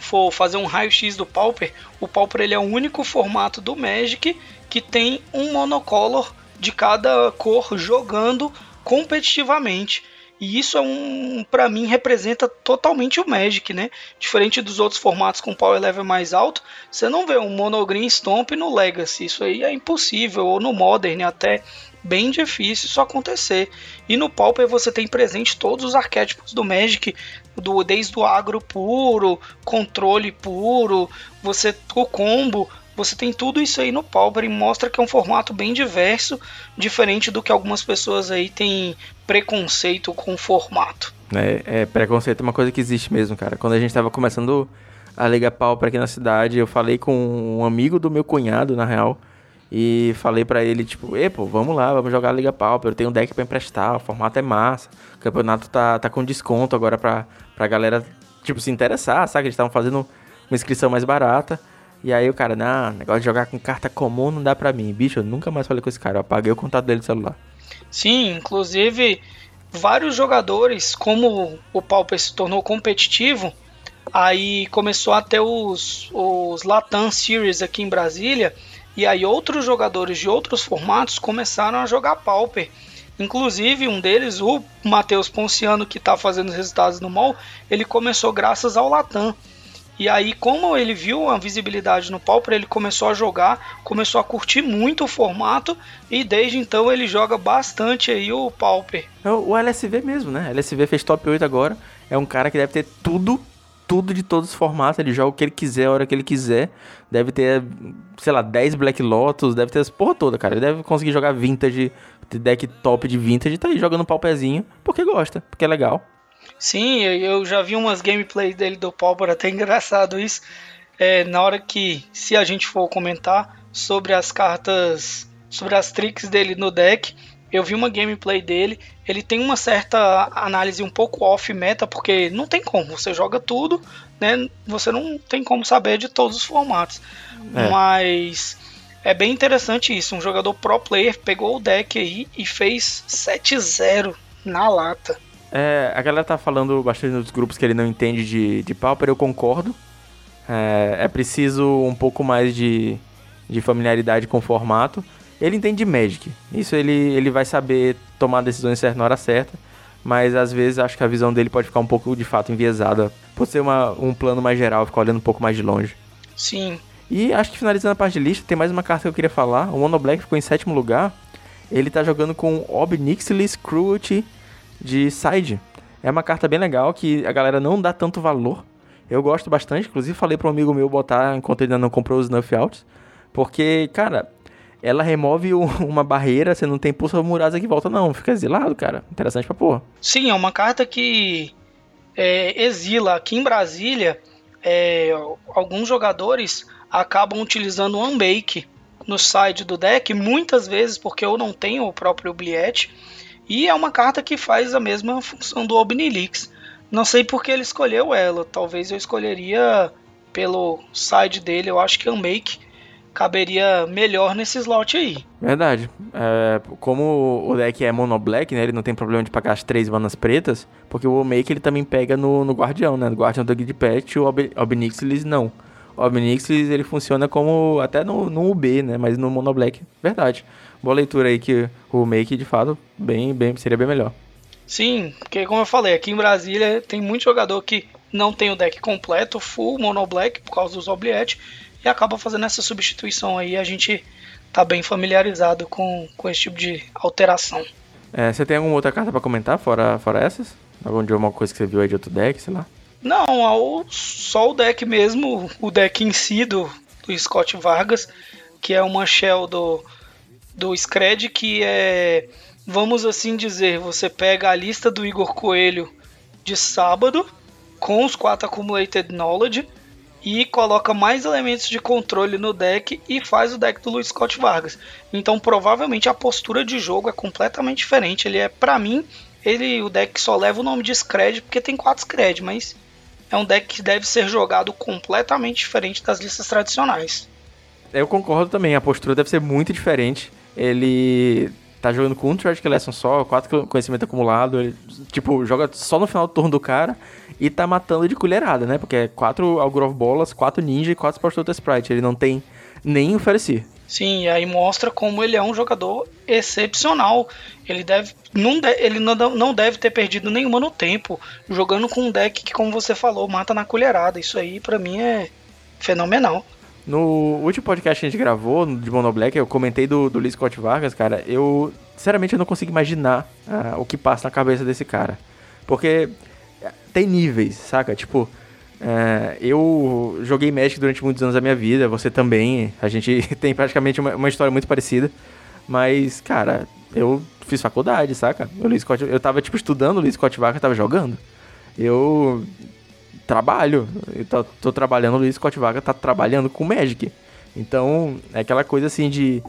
for fazer um raio-x do Pauper, o Pauper ele é o único formato do Magic que tem um monocolor de cada cor jogando competitivamente. E isso é um, para mim, representa totalmente o Magic, né? Diferente dos outros formatos com power level mais alto, você não vê um monogreen stomp no Legacy, isso aí é impossível, ou no Modern até bem difícil isso acontecer. E no Pauper você tem presente todos os arquétipos do Magic, do desde o agro puro, controle puro, você o combo, você tem tudo isso aí no Pauper e mostra que é um formato bem diverso, diferente do que algumas pessoas aí têm preconceito com o formato. É, é preconceito é uma coisa que existe mesmo, cara. Quando a gente estava começando a Liga Pauper aqui na cidade, eu falei com um amigo do meu cunhado, na real, e falei para ele, tipo, e pô, vamos lá, vamos jogar a Liga Pauper, eu tenho um deck para emprestar, o formato é massa, o campeonato tá, tá com desconto agora pra, pra galera, tipo, se interessar, sabe? Eles estavam fazendo uma inscrição mais barata. E aí o cara, não, negócio de jogar com carta comum não dá pra mim. Bicho, eu nunca mais falei com esse cara, eu apaguei o contato dele do celular. Sim, inclusive vários jogadores, como o Pauper se tornou competitivo, aí começou a ter os, os Latam Series aqui em Brasília, e aí outros jogadores de outros formatos começaram a jogar Pauper. Inclusive, um deles, o Matheus Ponciano, que está fazendo os resultados no mall, ele começou graças ao Latam. E aí, como ele viu a visibilidade no Pauper, ele começou a jogar, começou a curtir muito o formato e desde então ele joga bastante aí o Pauper. É o LSV mesmo, né? LSV fez top 8 agora. É um cara que deve ter tudo tudo de todos os formatos, ele joga o que ele quiser, a hora que ele quiser. Deve ter, sei lá, 10 Black Lotus, deve ter as porra toda, cara. Ele deve conseguir jogar vintage, deck top de vintage, tá aí jogando paupezinho, porque gosta, porque é legal. Sim, eu já vi umas gameplays dele do Pauper, até engraçado isso. É, na hora que, se a gente for comentar sobre as cartas, sobre as tricks dele no deck, eu vi uma gameplay dele, ele tem uma certa análise um pouco off meta, porque não tem como, você joga tudo, né? Você não tem como saber de todos os formatos. É. Mas é bem interessante isso, um jogador pro player pegou o deck aí e fez 7-0 na lata. É, a galera tá falando bastante nos grupos que ele não entende de, de Pauper, eu concordo. É, é preciso um pouco mais de, de familiaridade com o formato. Ele entende de Magic. Isso ele, ele vai saber tomar decisões certas na hora certa. Mas às vezes acho que a visão dele pode ficar um pouco de fato enviesada. Por ser uma, um plano mais geral, ficar olhando um pouco mais de longe. Sim. E acho que finalizando a parte de lista, tem mais uma carta que eu queria falar. O Mono Black ficou em sétimo lugar. Ele tá jogando com Obnixilis Cruelty de side. É uma carta bem legal que a galera não dá tanto valor. Eu gosto bastante, inclusive falei para um amigo meu botar enquanto ele ainda não comprou os Snuff Outs. Porque, cara, ela remove uma barreira, você não tem pulsa murasa que volta, não. Fica exilado, cara. Interessante pra porra. Sim, é uma carta que é, exila. Aqui em Brasília, é, alguns jogadores acabam utilizando o Unbake no side do deck, muitas vezes porque eu não tenho o próprio bilhete. E é uma carta que faz a mesma função do Obnilix. Não sei porque ele escolheu ela. Talvez eu escolheria pelo side dele. Eu acho que Unbake caberia melhor nesse slot aí. Verdade. É, como o deck é mono black, né? Ele não tem problema de pagar as três manas pretas, porque o Make ele também pega no, no Guardião, né? No Guardião do Grid Pet, o Ob Obnixilis não. O Obnixilis ele funciona como até no, no UB, né? Mas no mono black, verdade. Boa leitura aí que o Make de fato bem, bem seria bem melhor. Sim, porque como eu falei, aqui em Brasília tem muito jogador que não tem o deck completo, full mono black por causa dos Obliette e acaba fazendo essa substituição aí. A gente tá bem familiarizado com, com esse tipo de alteração. É, você tem alguma outra carta para comentar fora, fora essas? Algum de alguma coisa que você viu aí de outro deck, sei lá? Não, só o deck mesmo, o deck em si do, do Scott Vargas, que é uma shell do, do Scred, que é, vamos assim dizer, você pega a lista do Igor Coelho de sábado, com os quatro Accumulated Knowledge, e coloca mais elementos de controle no deck e faz o deck do Luiz Scott Vargas. Então provavelmente a postura de jogo é completamente diferente. Ele é, para mim, ele o deck só leva o nome de Scred porque tem quatro Scred, mas é um deck que deve ser jogado completamente diferente das listas tradicionais. Eu concordo também, a postura deve ser muito diferente. Ele tá jogando com um Tragic Lesson só, quatro conhecimento acumulado, ele, tipo, joga só no final do turno do cara e tá matando de colherada, né? Porque é quatro Algrove Bolas, quatro Ninja e quatro Sportuta Sprite. Ele não tem nem oferecer. Sim, e aí mostra como ele é um jogador excepcional. Ele deve não, de, ele não, não deve ter perdido nenhuma no tempo, jogando com um deck que, como você falou, mata na colherada. Isso aí, para mim, é fenomenal. No último podcast que a gente gravou, de Mono Black, eu comentei do, do Lee Scott Vargas, cara. Eu, sinceramente, eu não consigo imaginar uh, o que passa na cabeça desse cara. Porque tem níveis, saca? Tipo, é, eu joguei Magic durante muitos anos da minha vida, você também. A gente tem praticamente uma, uma história muito parecida. Mas, cara, eu fiz faculdade, saca? Eu, Scott, eu tava, tipo, estudando Lee Scott Vargas, tava jogando. Eu trabalho, eu tô, tô trabalhando, o Luiz Scott Vargas tá trabalhando com Magic. Então, é aquela coisa assim de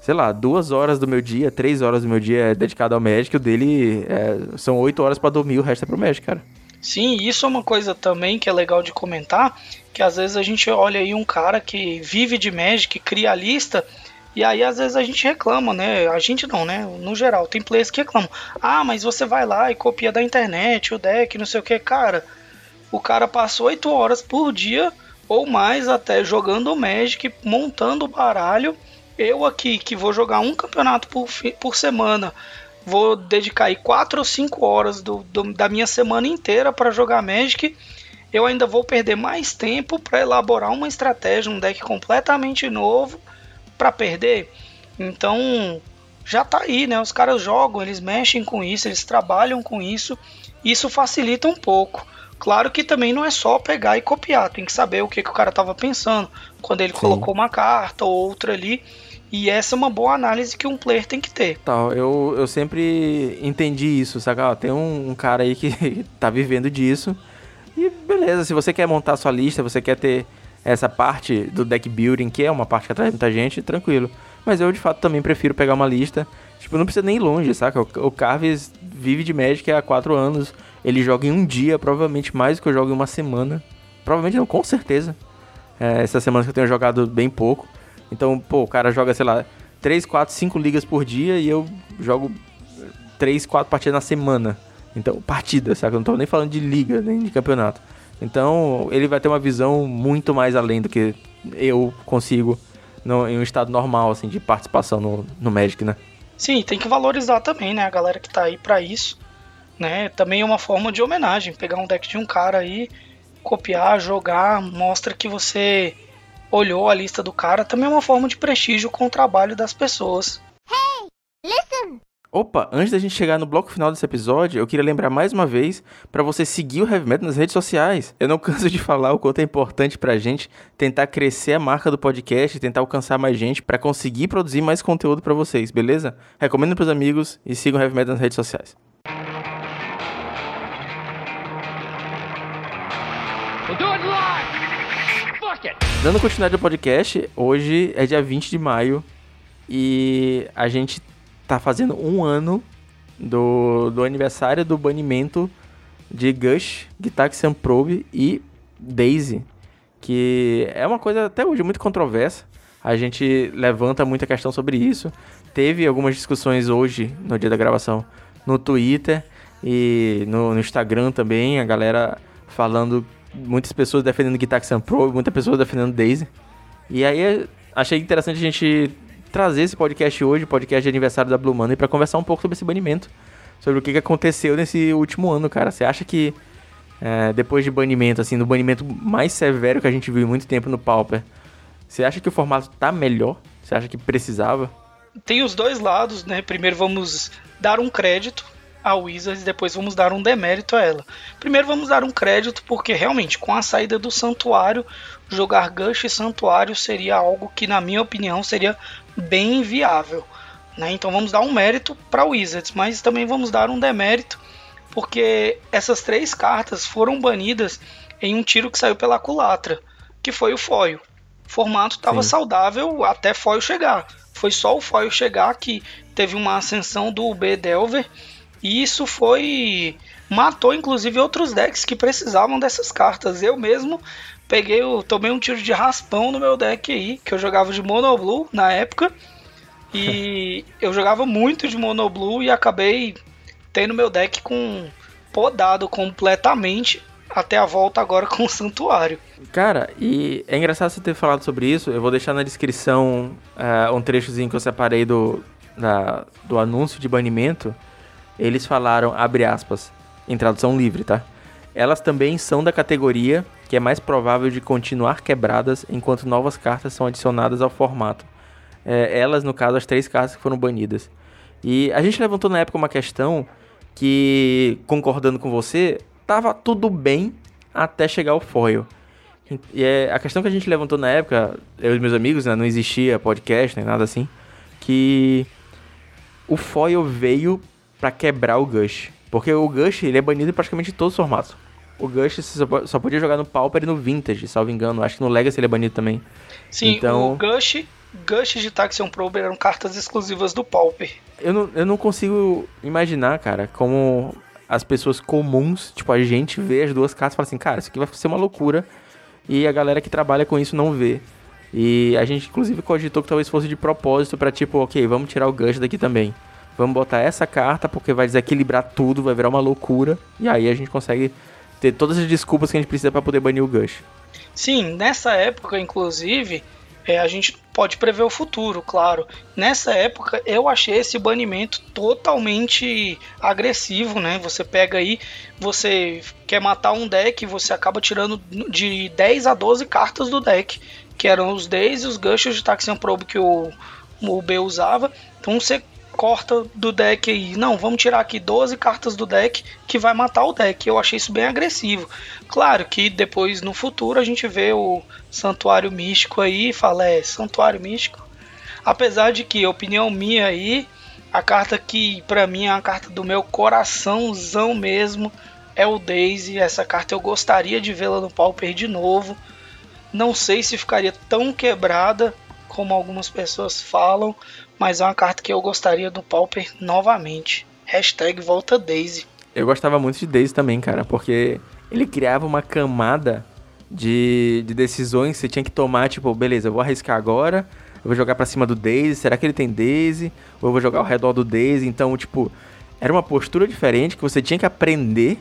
sei lá, duas horas do meu dia, três horas do meu dia é dedicado ao Magic, o dele é, são oito horas para dormir, o resto é pro Magic, cara. Sim, isso é uma coisa também que é legal de comentar, que às vezes a gente olha aí um cara que vive de Magic, cria a lista, e aí às vezes a gente reclama, né? A gente não, né? No geral, tem players que reclamam. Ah, mas você vai lá e copia da internet o deck, não sei o que, cara. O cara passa oito horas por dia ou mais até jogando Magic, montando o baralho. Eu aqui que vou jogar um campeonato por, por semana, vou dedicar aí 4 ou 5 horas do, do, da minha semana inteira para jogar Magic. Eu ainda vou perder mais tempo para elaborar uma estratégia, um deck completamente novo para perder. Então já tá aí, né? Os caras jogam, eles mexem com isso, eles trabalham com isso. Isso facilita um pouco. Claro que também não é só pegar e copiar, tem que saber o que, que o cara estava pensando quando ele Sim. colocou uma carta ou outra ali. E essa é uma boa análise que um player tem que ter. Tá, eu, eu sempre entendi isso, sabe? Ó, tem um, um, cara aí que tá vivendo disso. E beleza, se você quer montar sua lista, você quer ter essa parte do deck building, que é uma parte que atrai muita gente, tranquilo. Mas eu de fato também prefiro pegar uma lista. Tipo, não precisa nem ir longe, saca? O, o Carves vive de Magic há 4 anos. Ele joga em um dia, provavelmente mais do que eu jogo em uma semana. Provavelmente não, com certeza. É, essas semanas que eu tenho jogado bem pouco. Então, pô, o cara joga, sei lá, 3, 4, 5 ligas por dia e eu jogo 3, 4 partidas na semana. Então, partida, sabe? Eu não tô nem falando de liga, nem de campeonato. Então, ele vai ter uma visão muito mais além do que eu consigo no, em um estado normal, assim, de participação no, no Magic, né? Sim, tem que valorizar também, né? A galera que tá aí para isso, né? Também é uma forma de homenagem. Pegar um deck de um cara aí, copiar, jogar, mostra que você olhou a lista do cara, também é uma forma de prestígio com o trabalho das pessoas. Hey, listen! Opa, antes da gente chegar no bloco final desse episódio, eu queria lembrar mais uma vez para você seguir o Heavy Metal nas redes sociais. Eu não canso de falar o quanto é importante pra gente tentar crescer a marca do podcast, tentar alcançar mais gente para conseguir produzir mais conteúdo para vocês, beleza? Recomendo pros amigos e sigam o Heavy Metal nas redes sociais. Dando continuidade ao podcast, hoje é dia 20 de maio e a gente tá fazendo um ano do, do aniversário do banimento de Gush, Gitaxian Probe e Daisy, que é uma coisa até hoje muito controversa. a gente levanta muita questão sobre isso. Teve algumas discussões hoje, no dia da gravação, no Twitter e no, no Instagram também, a galera falando, muitas pessoas defendendo Gitaxian Pro, muitas pessoas defendendo Daisy. E aí achei interessante a gente trazer esse podcast hoje, podcast de aniversário da Blue Money, para conversar um pouco sobre esse banimento, sobre o que, aconteceu nesse último ano, cara. Você acha que é, depois de banimento, assim, no banimento mais severo que a gente viu em muito tempo no Pauper, você acha que o formato tá melhor? Você acha que precisava? Tem os dois lados, né? Primeiro vamos dar um crédito a Wizards, depois vamos dar um demérito a ela. Primeiro vamos dar um crédito porque realmente com a saída do Santuário, jogar Gush e Santuário seria algo que na minha opinião seria bem inviável. Né? Então vamos dar um mérito para Wizards, mas também vamos dar um demérito porque essas três cartas foram banidas em um tiro que saiu pela culatra, que foi o foil. O formato estava saudável até foil chegar. Foi só o foil chegar que teve uma ascensão do B Delver e isso foi matou inclusive outros decks que precisavam dessas cartas. Eu mesmo peguei, eu tomei um tiro de raspão no meu deck aí, que eu jogava de Mono Blue na época. E eu jogava muito de Mono Blue e acabei tendo meu deck com podado completamente até a volta agora com o Santuário. Cara, e é engraçado você ter falado sobre isso. Eu vou deixar na descrição uh, um trechozinho que eu separei do, da, do anúncio de banimento. Eles falaram, abre aspas, em tradução livre, tá? Elas também são da categoria que é mais provável de continuar quebradas enquanto novas cartas são adicionadas ao formato. É, elas, no caso, as três cartas que foram banidas. E a gente levantou na época uma questão que, concordando com você, tava tudo bem até chegar o foil. E é, a questão que a gente levantou na época, eu e meus amigos, né, não existia podcast nem nada assim, que o foil veio para quebrar o Gush. Porque o Gush ele é banido em praticamente todos os formatos. O Gush só podia jogar no Pauper e no Vintage, salvo engano. Acho que no Legacy ele é banido também. Sim, então... o Gush, Gush de Taxion Probe eram cartas exclusivas do Pauper eu não, eu não consigo imaginar, cara, como as pessoas comuns, tipo a gente, vê as duas cartas e fala assim, cara, isso aqui vai ser uma loucura. E a galera que trabalha com isso não vê. E a gente, inclusive, cogitou que talvez fosse de propósito para tipo, ok, vamos tirar o Gush daqui também. Vamos botar essa carta porque vai desequilibrar tudo, vai virar uma loucura. E aí a gente consegue ter todas as desculpas que a gente precisa para poder banir o Gush. Sim, nessa época, inclusive, é, a gente pode prever o futuro, claro. Nessa época eu achei esse banimento totalmente agressivo, né? Você pega aí, você quer matar um deck, você acaba tirando de 10 a 12 cartas do deck, que eram os 10 e os ganchos de Taxian Probe que o, o B usava. Então você corta do deck aí. Não, vamos tirar aqui 12 cartas do deck que vai matar o deck. Eu achei isso bem agressivo. Claro que depois no futuro a gente vê o Santuário Místico aí e fala, é, Santuário Místico. Apesar de que, opinião minha aí, a carta que para mim é a carta do meu coraçãozão mesmo é o Daisy. Essa carta eu gostaria de vê-la no Pauper de novo. Não sei se ficaria tão quebrada como algumas pessoas falam, mas é uma carta que eu gostaria do Pauper novamente. Hashtag volta Daisy. Eu gostava muito de Daisy também, cara, porque ele criava uma camada de, de decisões que você tinha que tomar, tipo, beleza, eu vou arriscar agora, eu vou jogar para cima do Daisy, será que ele tem Daisy? Ou eu vou jogar ao redor do Daisy? Então, tipo, era uma postura diferente que você tinha que aprender,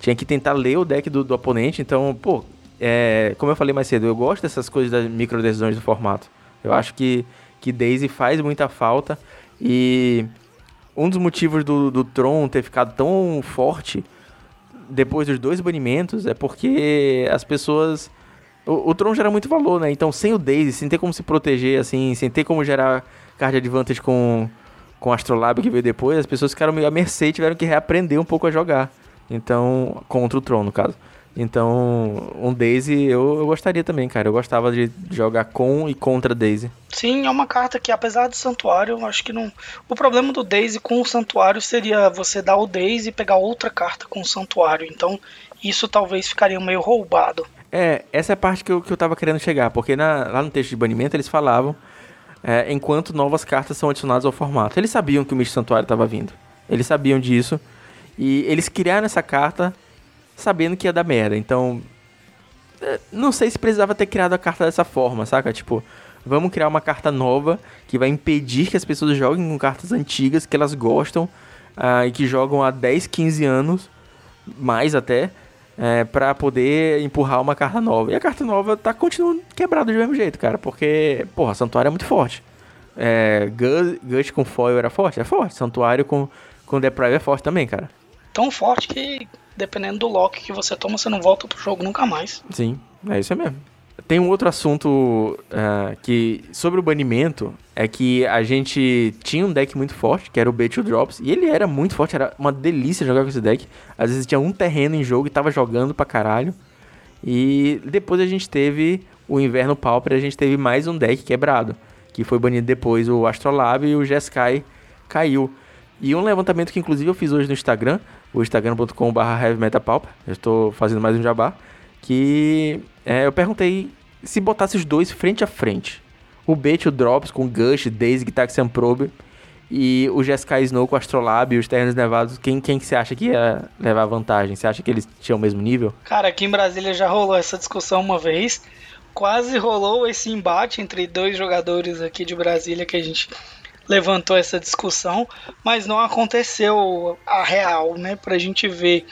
tinha que tentar ler o deck do, do oponente. Então, pô, é, como eu falei mais cedo, eu gosto dessas coisas das micro decisões do formato. Eu acho que, que Daisy faz muita falta e um dos motivos do, do Tron ter ficado tão forte depois dos dois banimentos é porque as pessoas. O, o Tron gera muito valor, né? Então, sem o Daisy, sem ter como se proteger, assim, sem ter como gerar card advantage com, com Astrolabe que veio depois, as pessoas ficaram meio à mercê e tiveram que reaprender um pouco a jogar. Então, contra o Tron, no caso. Então, um Daisy eu, eu, gostaria também, cara. Eu gostava de jogar com e contra Daisy. Sim, é uma carta que, apesar do Santuário, eu acho que não. O problema do Daisy com o Santuário seria você dar o Daisy e pegar outra carta com o Santuário. Então, isso talvez ficaria meio roubado. É, essa é a parte que eu, que eu tava querendo chegar, porque na, lá no texto de banimento eles falavam é, enquanto novas cartas são adicionadas ao formato. Eles sabiam que o Místico Santuário estava vindo. Eles sabiam disso. E eles criaram essa carta sabendo que ia dar merda. Então, é, não sei se precisava ter criado a carta dessa forma, saca? Tipo, vamos criar uma carta nova que vai impedir que as pessoas joguem com cartas antigas que elas gostam uh, e que jogam há 10, 15 anos, mais até, é, para poder empurrar uma carta nova. E a carta nova tá continuando quebrada do mesmo jeito, cara, porque, porra, Santuário é muito forte. É, com foil era forte? É forte. Santuário com, com Deprive é forte também, cara. Tão forte que, dependendo do lock que você toma, você não volta pro jogo nunca mais. Sim, é isso mesmo. Tem um outro assunto uh, que sobre o banimento é que a gente tinha um deck muito forte, que era o B2 Drops, e ele era muito forte, era uma delícia jogar com esse deck. Às vezes tinha um terreno em jogo e tava jogando pra caralho. E depois a gente teve o Inverno Pauper, a gente teve mais um deck quebrado, que foi banido depois o Astrolabe e o Jeskai caiu. E um levantamento que inclusive eu fiz hoje no Instagram, o instagram.com.br heavymetapauper, eu estou fazendo mais um jabá, que é, eu perguntei se botasse os dois frente a frente. O Bet, o Drops com Gush, Daisy, Gitaxian Probe e o Jeskai Snow com Astrolabe e os Terrenos Nevados, quem, quem que você acha que ia levar vantagem? Você acha que eles tinham o mesmo nível? Cara, aqui em Brasília já rolou essa discussão uma vez. Quase rolou esse embate entre dois jogadores aqui de Brasília que a gente levantou essa discussão, mas não aconteceu a real, né? Pra gente ver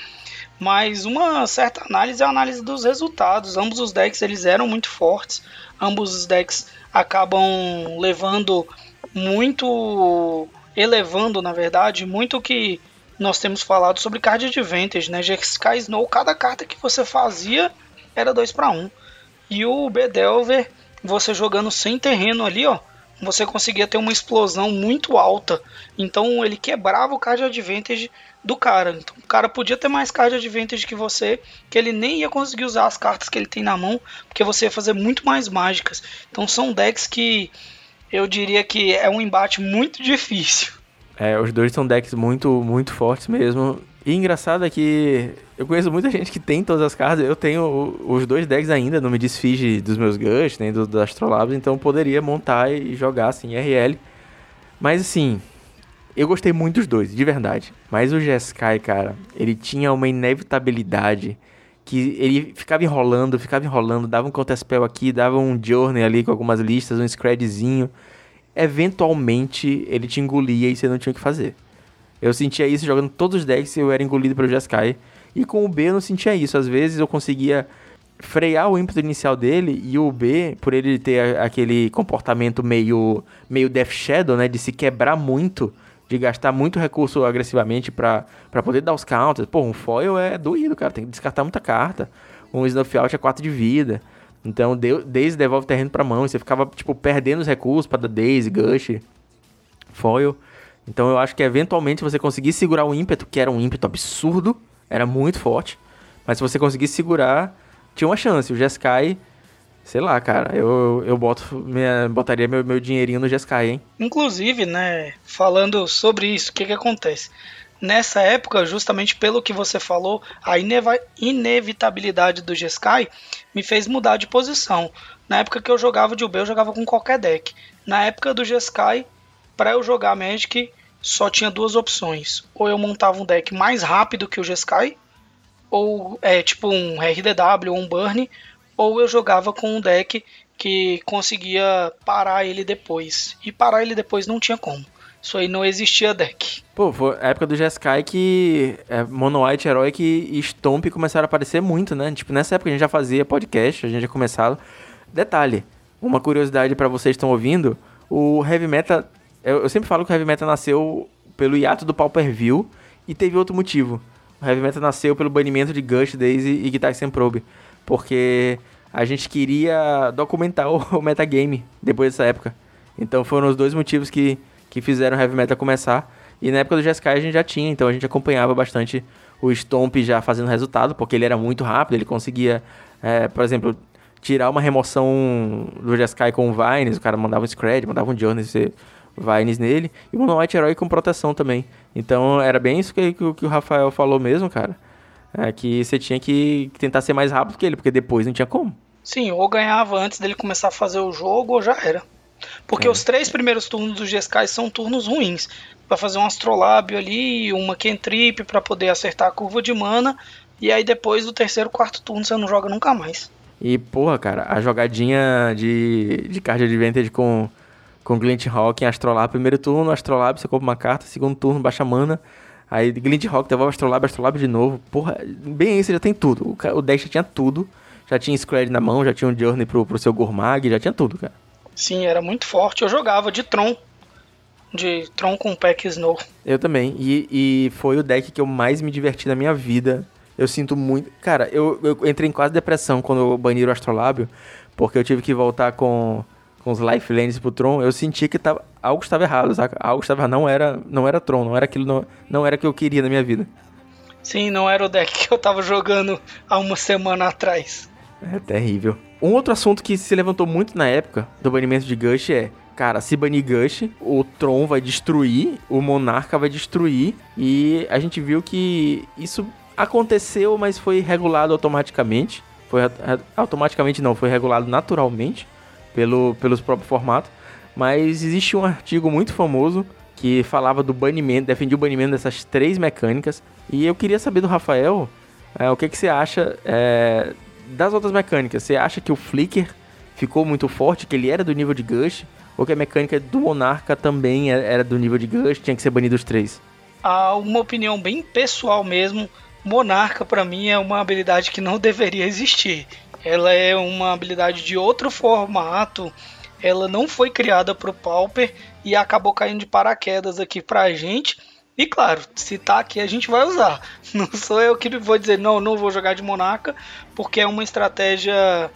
mas uma certa análise é a análise dos resultados. Ambos os decks eles eram muito fortes, ambos os decks acabam levando muito, elevando na verdade, muito que nós temos falado sobre card advantage, né? Sky Snow, cada carta que você fazia era 2 para 1. E o Bedelver, você jogando sem terreno ali, ó, você conseguia ter uma explosão muito alta. Então ele quebrava o card advantage do cara. Então, o cara podia ter mais card advantage que você, que ele nem ia conseguir usar as cartas que ele tem na mão, porque você ia fazer muito mais mágicas. Então são decks que eu diria que é um embate muito difícil. É, os dois são decks muito, muito fortes mesmo. E engraçado é que eu conheço muita gente que tem todas as cartas. Eu tenho os dois decks ainda, não me desfiz dos meus Gush, nem do, do Astrolabs, então poderia montar e jogar assim, RL. Mas assim, eu gostei muito dos dois, de verdade. Mas o Jeskai, cara, ele tinha uma inevitabilidade que ele ficava enrolando, ficava enrolando, dava um counterspell aqui, dava um journey ali com algumas listas, um scredzinho. Eventualmente ele te engolia e você não tinha o que fazer. Eu sentia isso jogando todos os decks e eu era engolido pelo Jeskai. E com o B eu não sentia isso. Às vezes eu conseguia frear o ímpeto inicial dele e o B, por ele ter aquele comportamento meio, meio Death Shadow, né, de se quebrar muito, de gastar muito recurso agressivamente para poder dar os counters. Pô, um foil é doído, cara. Tem que descartar muita carta. Um snuff out é 4 de vida. Então, Daisy devolve terreno pra mão. E você ficava, tipo, perdendo os recursos para dar Daisy, Gush, foil. Então, eu acho que eventualmente você conseguir segurar o ímpeto, que era um ímpeto absurdo, era muito forte. Mas se você conseguisse segurar, tinha uma chance. O Jeskai Sei lá, cara, eu, eu boto, minha, botaria meu, meu dinheirinho no Jeskai, hein? Inclusive, né, falando sobre isso, o que que acontece? Nessa época, justamente pelo que você falou, a inevitabilidade do Jeskai me fez mudar de posição. Na época que eu jogava de UB, eu jogava com qualquer deck. Na época do Jeskai, para eu jogar Magic, só tinha duas opções. Ou eu montava um deck mais rápido que o Jeskai, ou é tipo um RDW ou um Burn, ou eu jogava com um deck que conseguia parar ele depois. E parar ele depois não tinha como. Isso aí não existia deck. Pô, foi a época do Jeskai que é, Mono White, Heroic e Stomp começaram a aparecer muito, né? Tipo, nessa época a gente já fazia podcast, a gente já começava. Detalhe, uma curiosidade para vocês que estão ouvindo, o Heavy Metal, eu, eu, sempre falo que o Heavy Metal nasceu pelo hiato do Pauper View e teve outro motivo. O Heavy Metal nasceu pelo banimento de Gush, Daisy e Guitar Sem Probe porque a gente queria documentar o, metagame depois dessa época. Então foram os dois motivos que, que fizeram o Heavy Metal começar. E na época do Jeskai a gente já tinha, então a gente acompanhava bastante o Stomp já fazendo resultado, porque ele era muito rápido, ele conseguia, é, por exemplo, tirar uma remoção do Jeskai com o Vines, o cara mandava um Scred, mandava um Journey, Vines nele, e o Mono White Herói com proteção também. Então era bem isso que, que, que o Rafael falou mesmo, cara é, que você tinha que tentar ser mais rápido que ele, porque depois não tinha como. Sim, ou ganhava antes dele começar a fazer o jogo, ou já era. Porque é. os três primeiros turnos do GSK são turnos ruins. Para fazer um astrolábio ali, uma cantrip para poder acertar a curva de mana. E aí depois do terceiro, quarto turno você não joga nunca mais. E, porra, cara, a jogadinha de, de card advantage com, com Glint Rock em Astrolabe, primeiro turno, Astrolabe, você compra uma carta, segundo turno, baixa mana. Aí Glint Rock devolve Astrolabe, Astrolabe de novo. Porra, bem isso, já tem tudo. O, o deck já tinha tudo. Já tinha Square na mão, já tinha um Journey pro, pro seu Gourmag, já tinha tudo, cara. Sim, era muito forte. Eu jogava de Tron. De Tron com Pack Snow. Eu também. E, e foi o deck que eu mais me diverti na minha vida. Eu sinto muito. Cara, eu, eu entrei em quase depressão quando eu bani o Astrolábio. Porque eu tive que voltar com, com os Lifelines pro Tron. Eu senti que tava, algo estava errado, saca? Algo estava. Não era, não era Tron, não era aquilo. Não, não era o que eu queria na minha vida. Sim, não era o deck que eu tava jogando há uma semana atrás. É terrível. Um outro assunto que se levantou muito na época do banimento de Gush é cara, se banir Gush, o Tron vai destruir, o Monarca vai destruir, e a gente viu que isso aconteceu, mas foi regulado automaticamente. Foi automaticamente não, foi regulado naturalmente pelo, pelos próprios formatos. Mas existe um artigo muito famoso que falava do banimento, defendia o banimento dessas três mecânicas. E eu queria saber do Rafael é, o que, que você acha é, das outras mecânicas, você acha que o Flicker ficou muito forte, que ele era do nível de Gush, ou que a mecânica do Monarca também é, era do nível de Gush, tinha que ser banido os três? Ah, uma opinião bem pessoal mesmo, Monarca para mim é uma habilidade que não deveria existir. Ela é uma habilidade de outro formato, ela não foi criada para o Pauper e acabou caindo de paraquedas aqui pra gente e claro, se tá aqui a gente vai usar. Não sou eu que vou dizer, não, não vou jogar de Monarca, porque é uma estratégia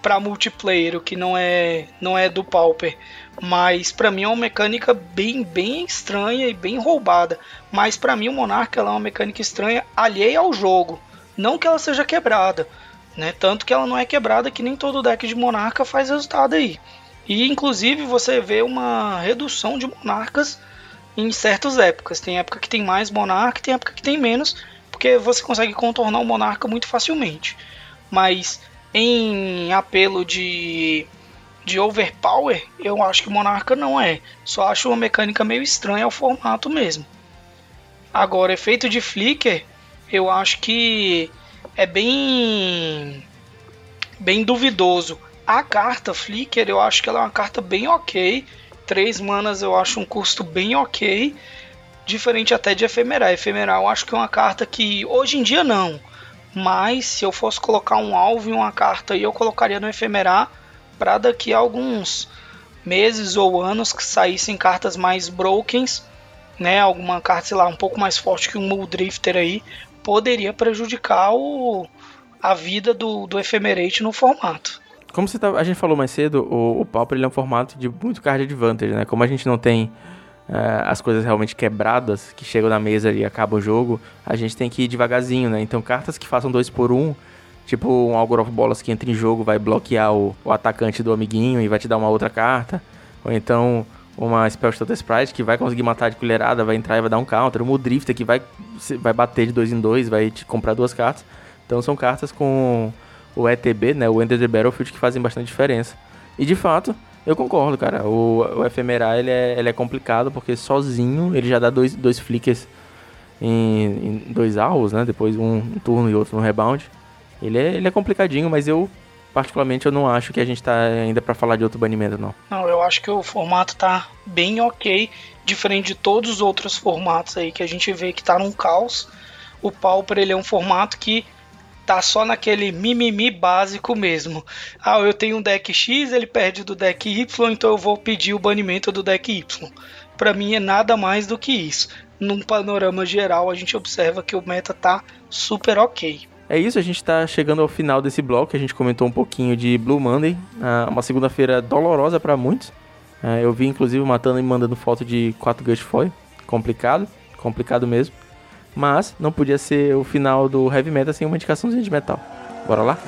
para multiplayer, o que não é não é do Pauper. Mas para mim é uma mecânica bem bem estranha e bem roubada. Mas para mim o Monarca é uma mecânica estranha alheia ao jogo, não que ela seja quebrada, né? Tanto que ela não é quebrada que nem todo deck de Monarca faz resultado aí. E inclusive você vê uma redução de monarcas em certas épocas. Tem época que tem mais monarca, tem época que tem menos, porque você consegue contornar o monarca muito facilmente. Mas em apelo de de overpower, eu acho que monarca não é. Só acho uma mecânica meio estranha ao formato mesmo. Agora, efeito de flicker, eu acho que é bem bem duvidoso. A carta flicker, eu acho que ela é uma carta bem ok 3 manas eu acho um custo bem ok. Diferente até de Efemeral. Efemeral eu acho que é uma carta que hoje em dia não. Mas se eu fosse colocar um alvo em uma carta eu colocaria no Efemerar para daqui a alguns meses ou anos que saíssem cartas mais brokens, né? Alguma carta, sei lá, um pouco mais forte que um Muldrifter aí, poderia prejudicar o, a vida do, do Ephemerate no formato. Como você tá, a gente falou mais cedo, o, o Pauper ele é um formato de muito card advantage, né? Como a gente não tem uh, as coisas realmente quebradas que chegam na mesa e acaba o jogo, a gente tem que ir devagarzinho, né? Então cartas que façam dois por um, tipo um Algor of Bolas que entra em jogo vai bloquear o, o atacante do amiguinho e vai te dar uma outra carta. Ou então uma Spell Stutter Sprite que vai conseguir matar de colherada, vai entrar e vai dar um counter. Uma Drifter que vai, vai bater de dois em dois, vai te comprar duas cartas. Então são cartas com o ETB, né, o Enter the Battlefield, que fazem bastante diferença. E de fato, eu concordo, cara. O, o Ephemerar ele é, ele é complicado porque sozinho ele já dá dois, dois flickers em, em dois alvos, né? Depois um, um, turno e outro no rebound. Ele é, ele é complicadinho, mas eu, particularmente, eu não acho que a gente tá ainda para falar de outro banimento, não. Não, eu acho que o formato tá bem ok, diferente de todos os outros formatos aí que a gente vê que tá num caos. O Pauper ele é um formato que tá só naquele mimimi básico mesmo. Ah, eu tenho um deck X, ele perde do deck Y, então eu vou pedir o banimento do deck Y. Para mim é nada mais do que isso. Num panorama geral, a gente observa que o meta tá super ok. É isso, a gente está chegando ao final desse bloco. A gente comentou um pouquinho de Blue Monday, ah, uma segunda-feira dolorosa para muitos. Ah, eu vi inclusive matando e mandando foto de 4 Gush Foil. Complicado, complicado mesmo. Mas não podia ser o final do heavy metal sem uma indicaçãozinha de metal. Bora lá?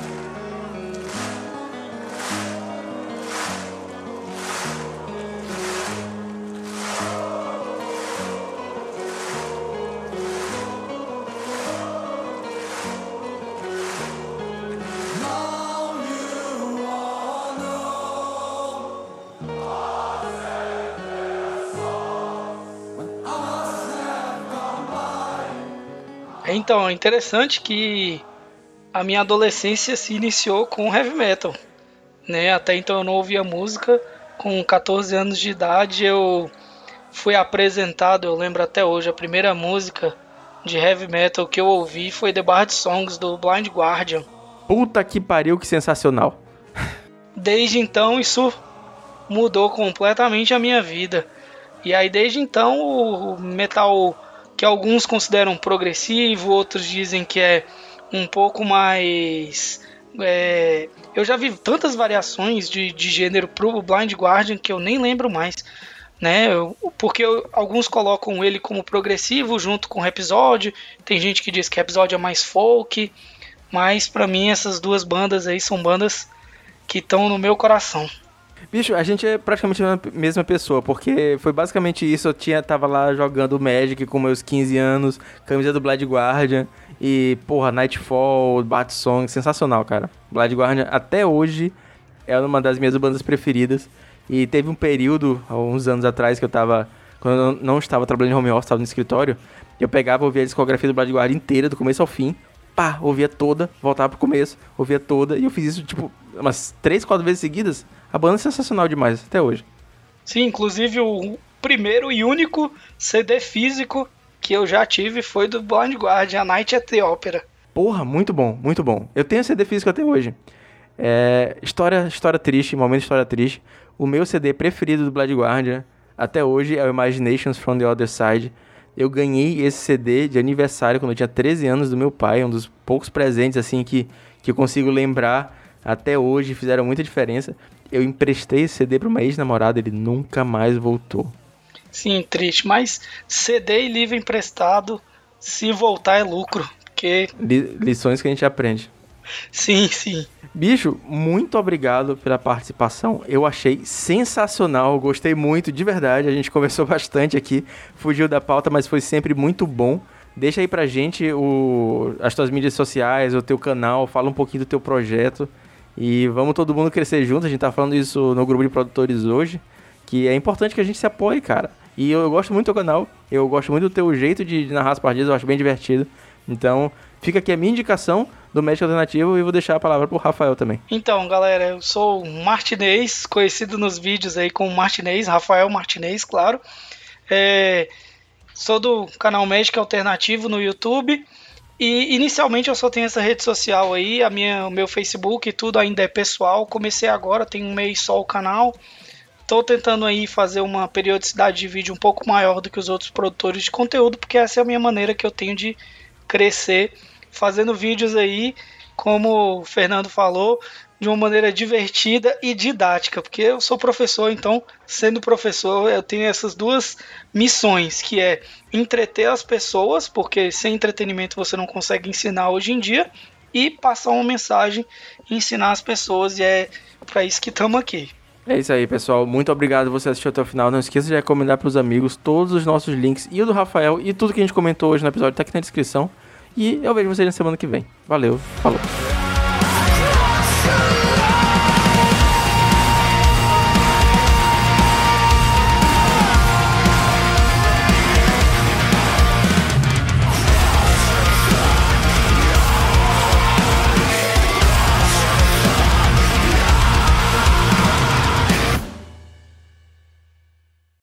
Então, é interessante que a minha adolescência se iniciou com heavy metal. Né? Até então eu não ouvia música. Com 14 anos de idade eu fui apresentado, eu lembro até hoje, a primeira música de heavy metal que eu ouvi foi The Bard Songs do Blind Guardian. Puta que pariu, que sensacional. Desde então isso mudou completamente a minha vida. E aí desde então o metal que alguns consideram progressivo, outros dizem que é um pouco mais. É, eu já vi tantas variações de, de gênero pro Blind Guardian que eu nem lembro mais. Né? Porque eu, alguns colocam ele como progressivo junto com episódio. Tem gente que diz que episódio é mais folk. Mas para mim essas duas bandas aí são bandas que estão no meu coração. Bicho, a gente é praticamente a mesma pessoa, porque foi basicamente isso. Eu tinha, tava lá jogando Magic com meus 15 anos, camisa do Blood Guardian, e, porra, Nightfall, Bat Song, sensacional, cara. Blood Guardian até hoje é uma das minhas bandas preferidas. E teve um período, há uns anos atrás, que eu tava. Quando eu não estava trabalhando em home office, estava no escritório, eu pegava, ouvia a discografia do Blood Guardian inteira, do começo ao fim, pá, ouvia toda, voltava pro começo, ouvia toda, e eu fiz isso, tipo, umas três, quatro vezes seguidas. A banda é sensacional demais, até hoje. Sim, inclusive o primeiro e único CD físico que eu já tive foi do Blind Guardian, A Night at the Opera. Porra, muito bom, muito bom. Eu tenho CD físico até hoje. É, história, história triste, momento de história triste. O meu CD preferido do Blood Guardian até hoje é o Imaginations from the Other Side. Eu ganhei esse CD de aniversário quando eu tinha 13 anos do meu pai, um dos poucos presentes assim que, que eu consigo lembrar até hoje, fizeram muita diferença. Eu emprestei esse CD para uma ex-namorada, ele nunca mais voltou. Sim, triste, mas CD e livro emprestado, se voltar é lucro, porque lições que a gente aprende. Sim, sim. Bicho, muito obrigado pela participação. Eu achei sensacional, gostei muito, de verdade. A gente conversou bastante aqui, fugiu da pauta, mas foi sempre muito bom. Deixa aí pra gente o, as tuas mídias sociais, o teu canal, fala um pouquinho do teu projeto. E vamos todo mundo crescer junto. A gente tá falando isso no grupo de produtores hoje. Que é importante que a gente se apoie, cara. E eu, gosto muito do canal. Eu gosto muito do teu jeito de, de narrar as partidas. Eu acho bem divertido. Então, fica aqui a minha indicação do médico alternativo e vou deixar a palavra pro Rafael também. Então, galera, eu sou o Martinez, conhecido nos vídeos aí como Martinez, Rafael Martinez, claro. É, sou do canal Médico Alternativo no YouTube. E inicialmente eu só tenho essa rede social aí, a minha, o meu Facebook e tudo ainda é pessoal. Comecei agora, tem um mês só o canal. Estou tentando aí fazer uma periodicidade de vídeo um pouco maior do que os outros produtores de conteúdo, porque essa é a minha maneira que eu tenho de crescer fazendo vídeos aí, como o Fernando falou, de uma maneira divertida e didática, porque eu sou professor, então, sendo professor, eu tenho essas duas missões, que é entreter as pessoas, porque sem entretenimento você não consegue ensinar hoje em dia, e passar uma mensagem, ensinar as pessoas, e é para isso que estamos aqui. É isso aí, pessoal. Muito obrigado você assistir até o final. Não esqueça de recomendar para os amigos todos os nossos links e o do Rafael e tudo que a gente comentou hoje no episódio está aqui na descrição. E eu vejo vocês na semana que vem. Valeu, falou.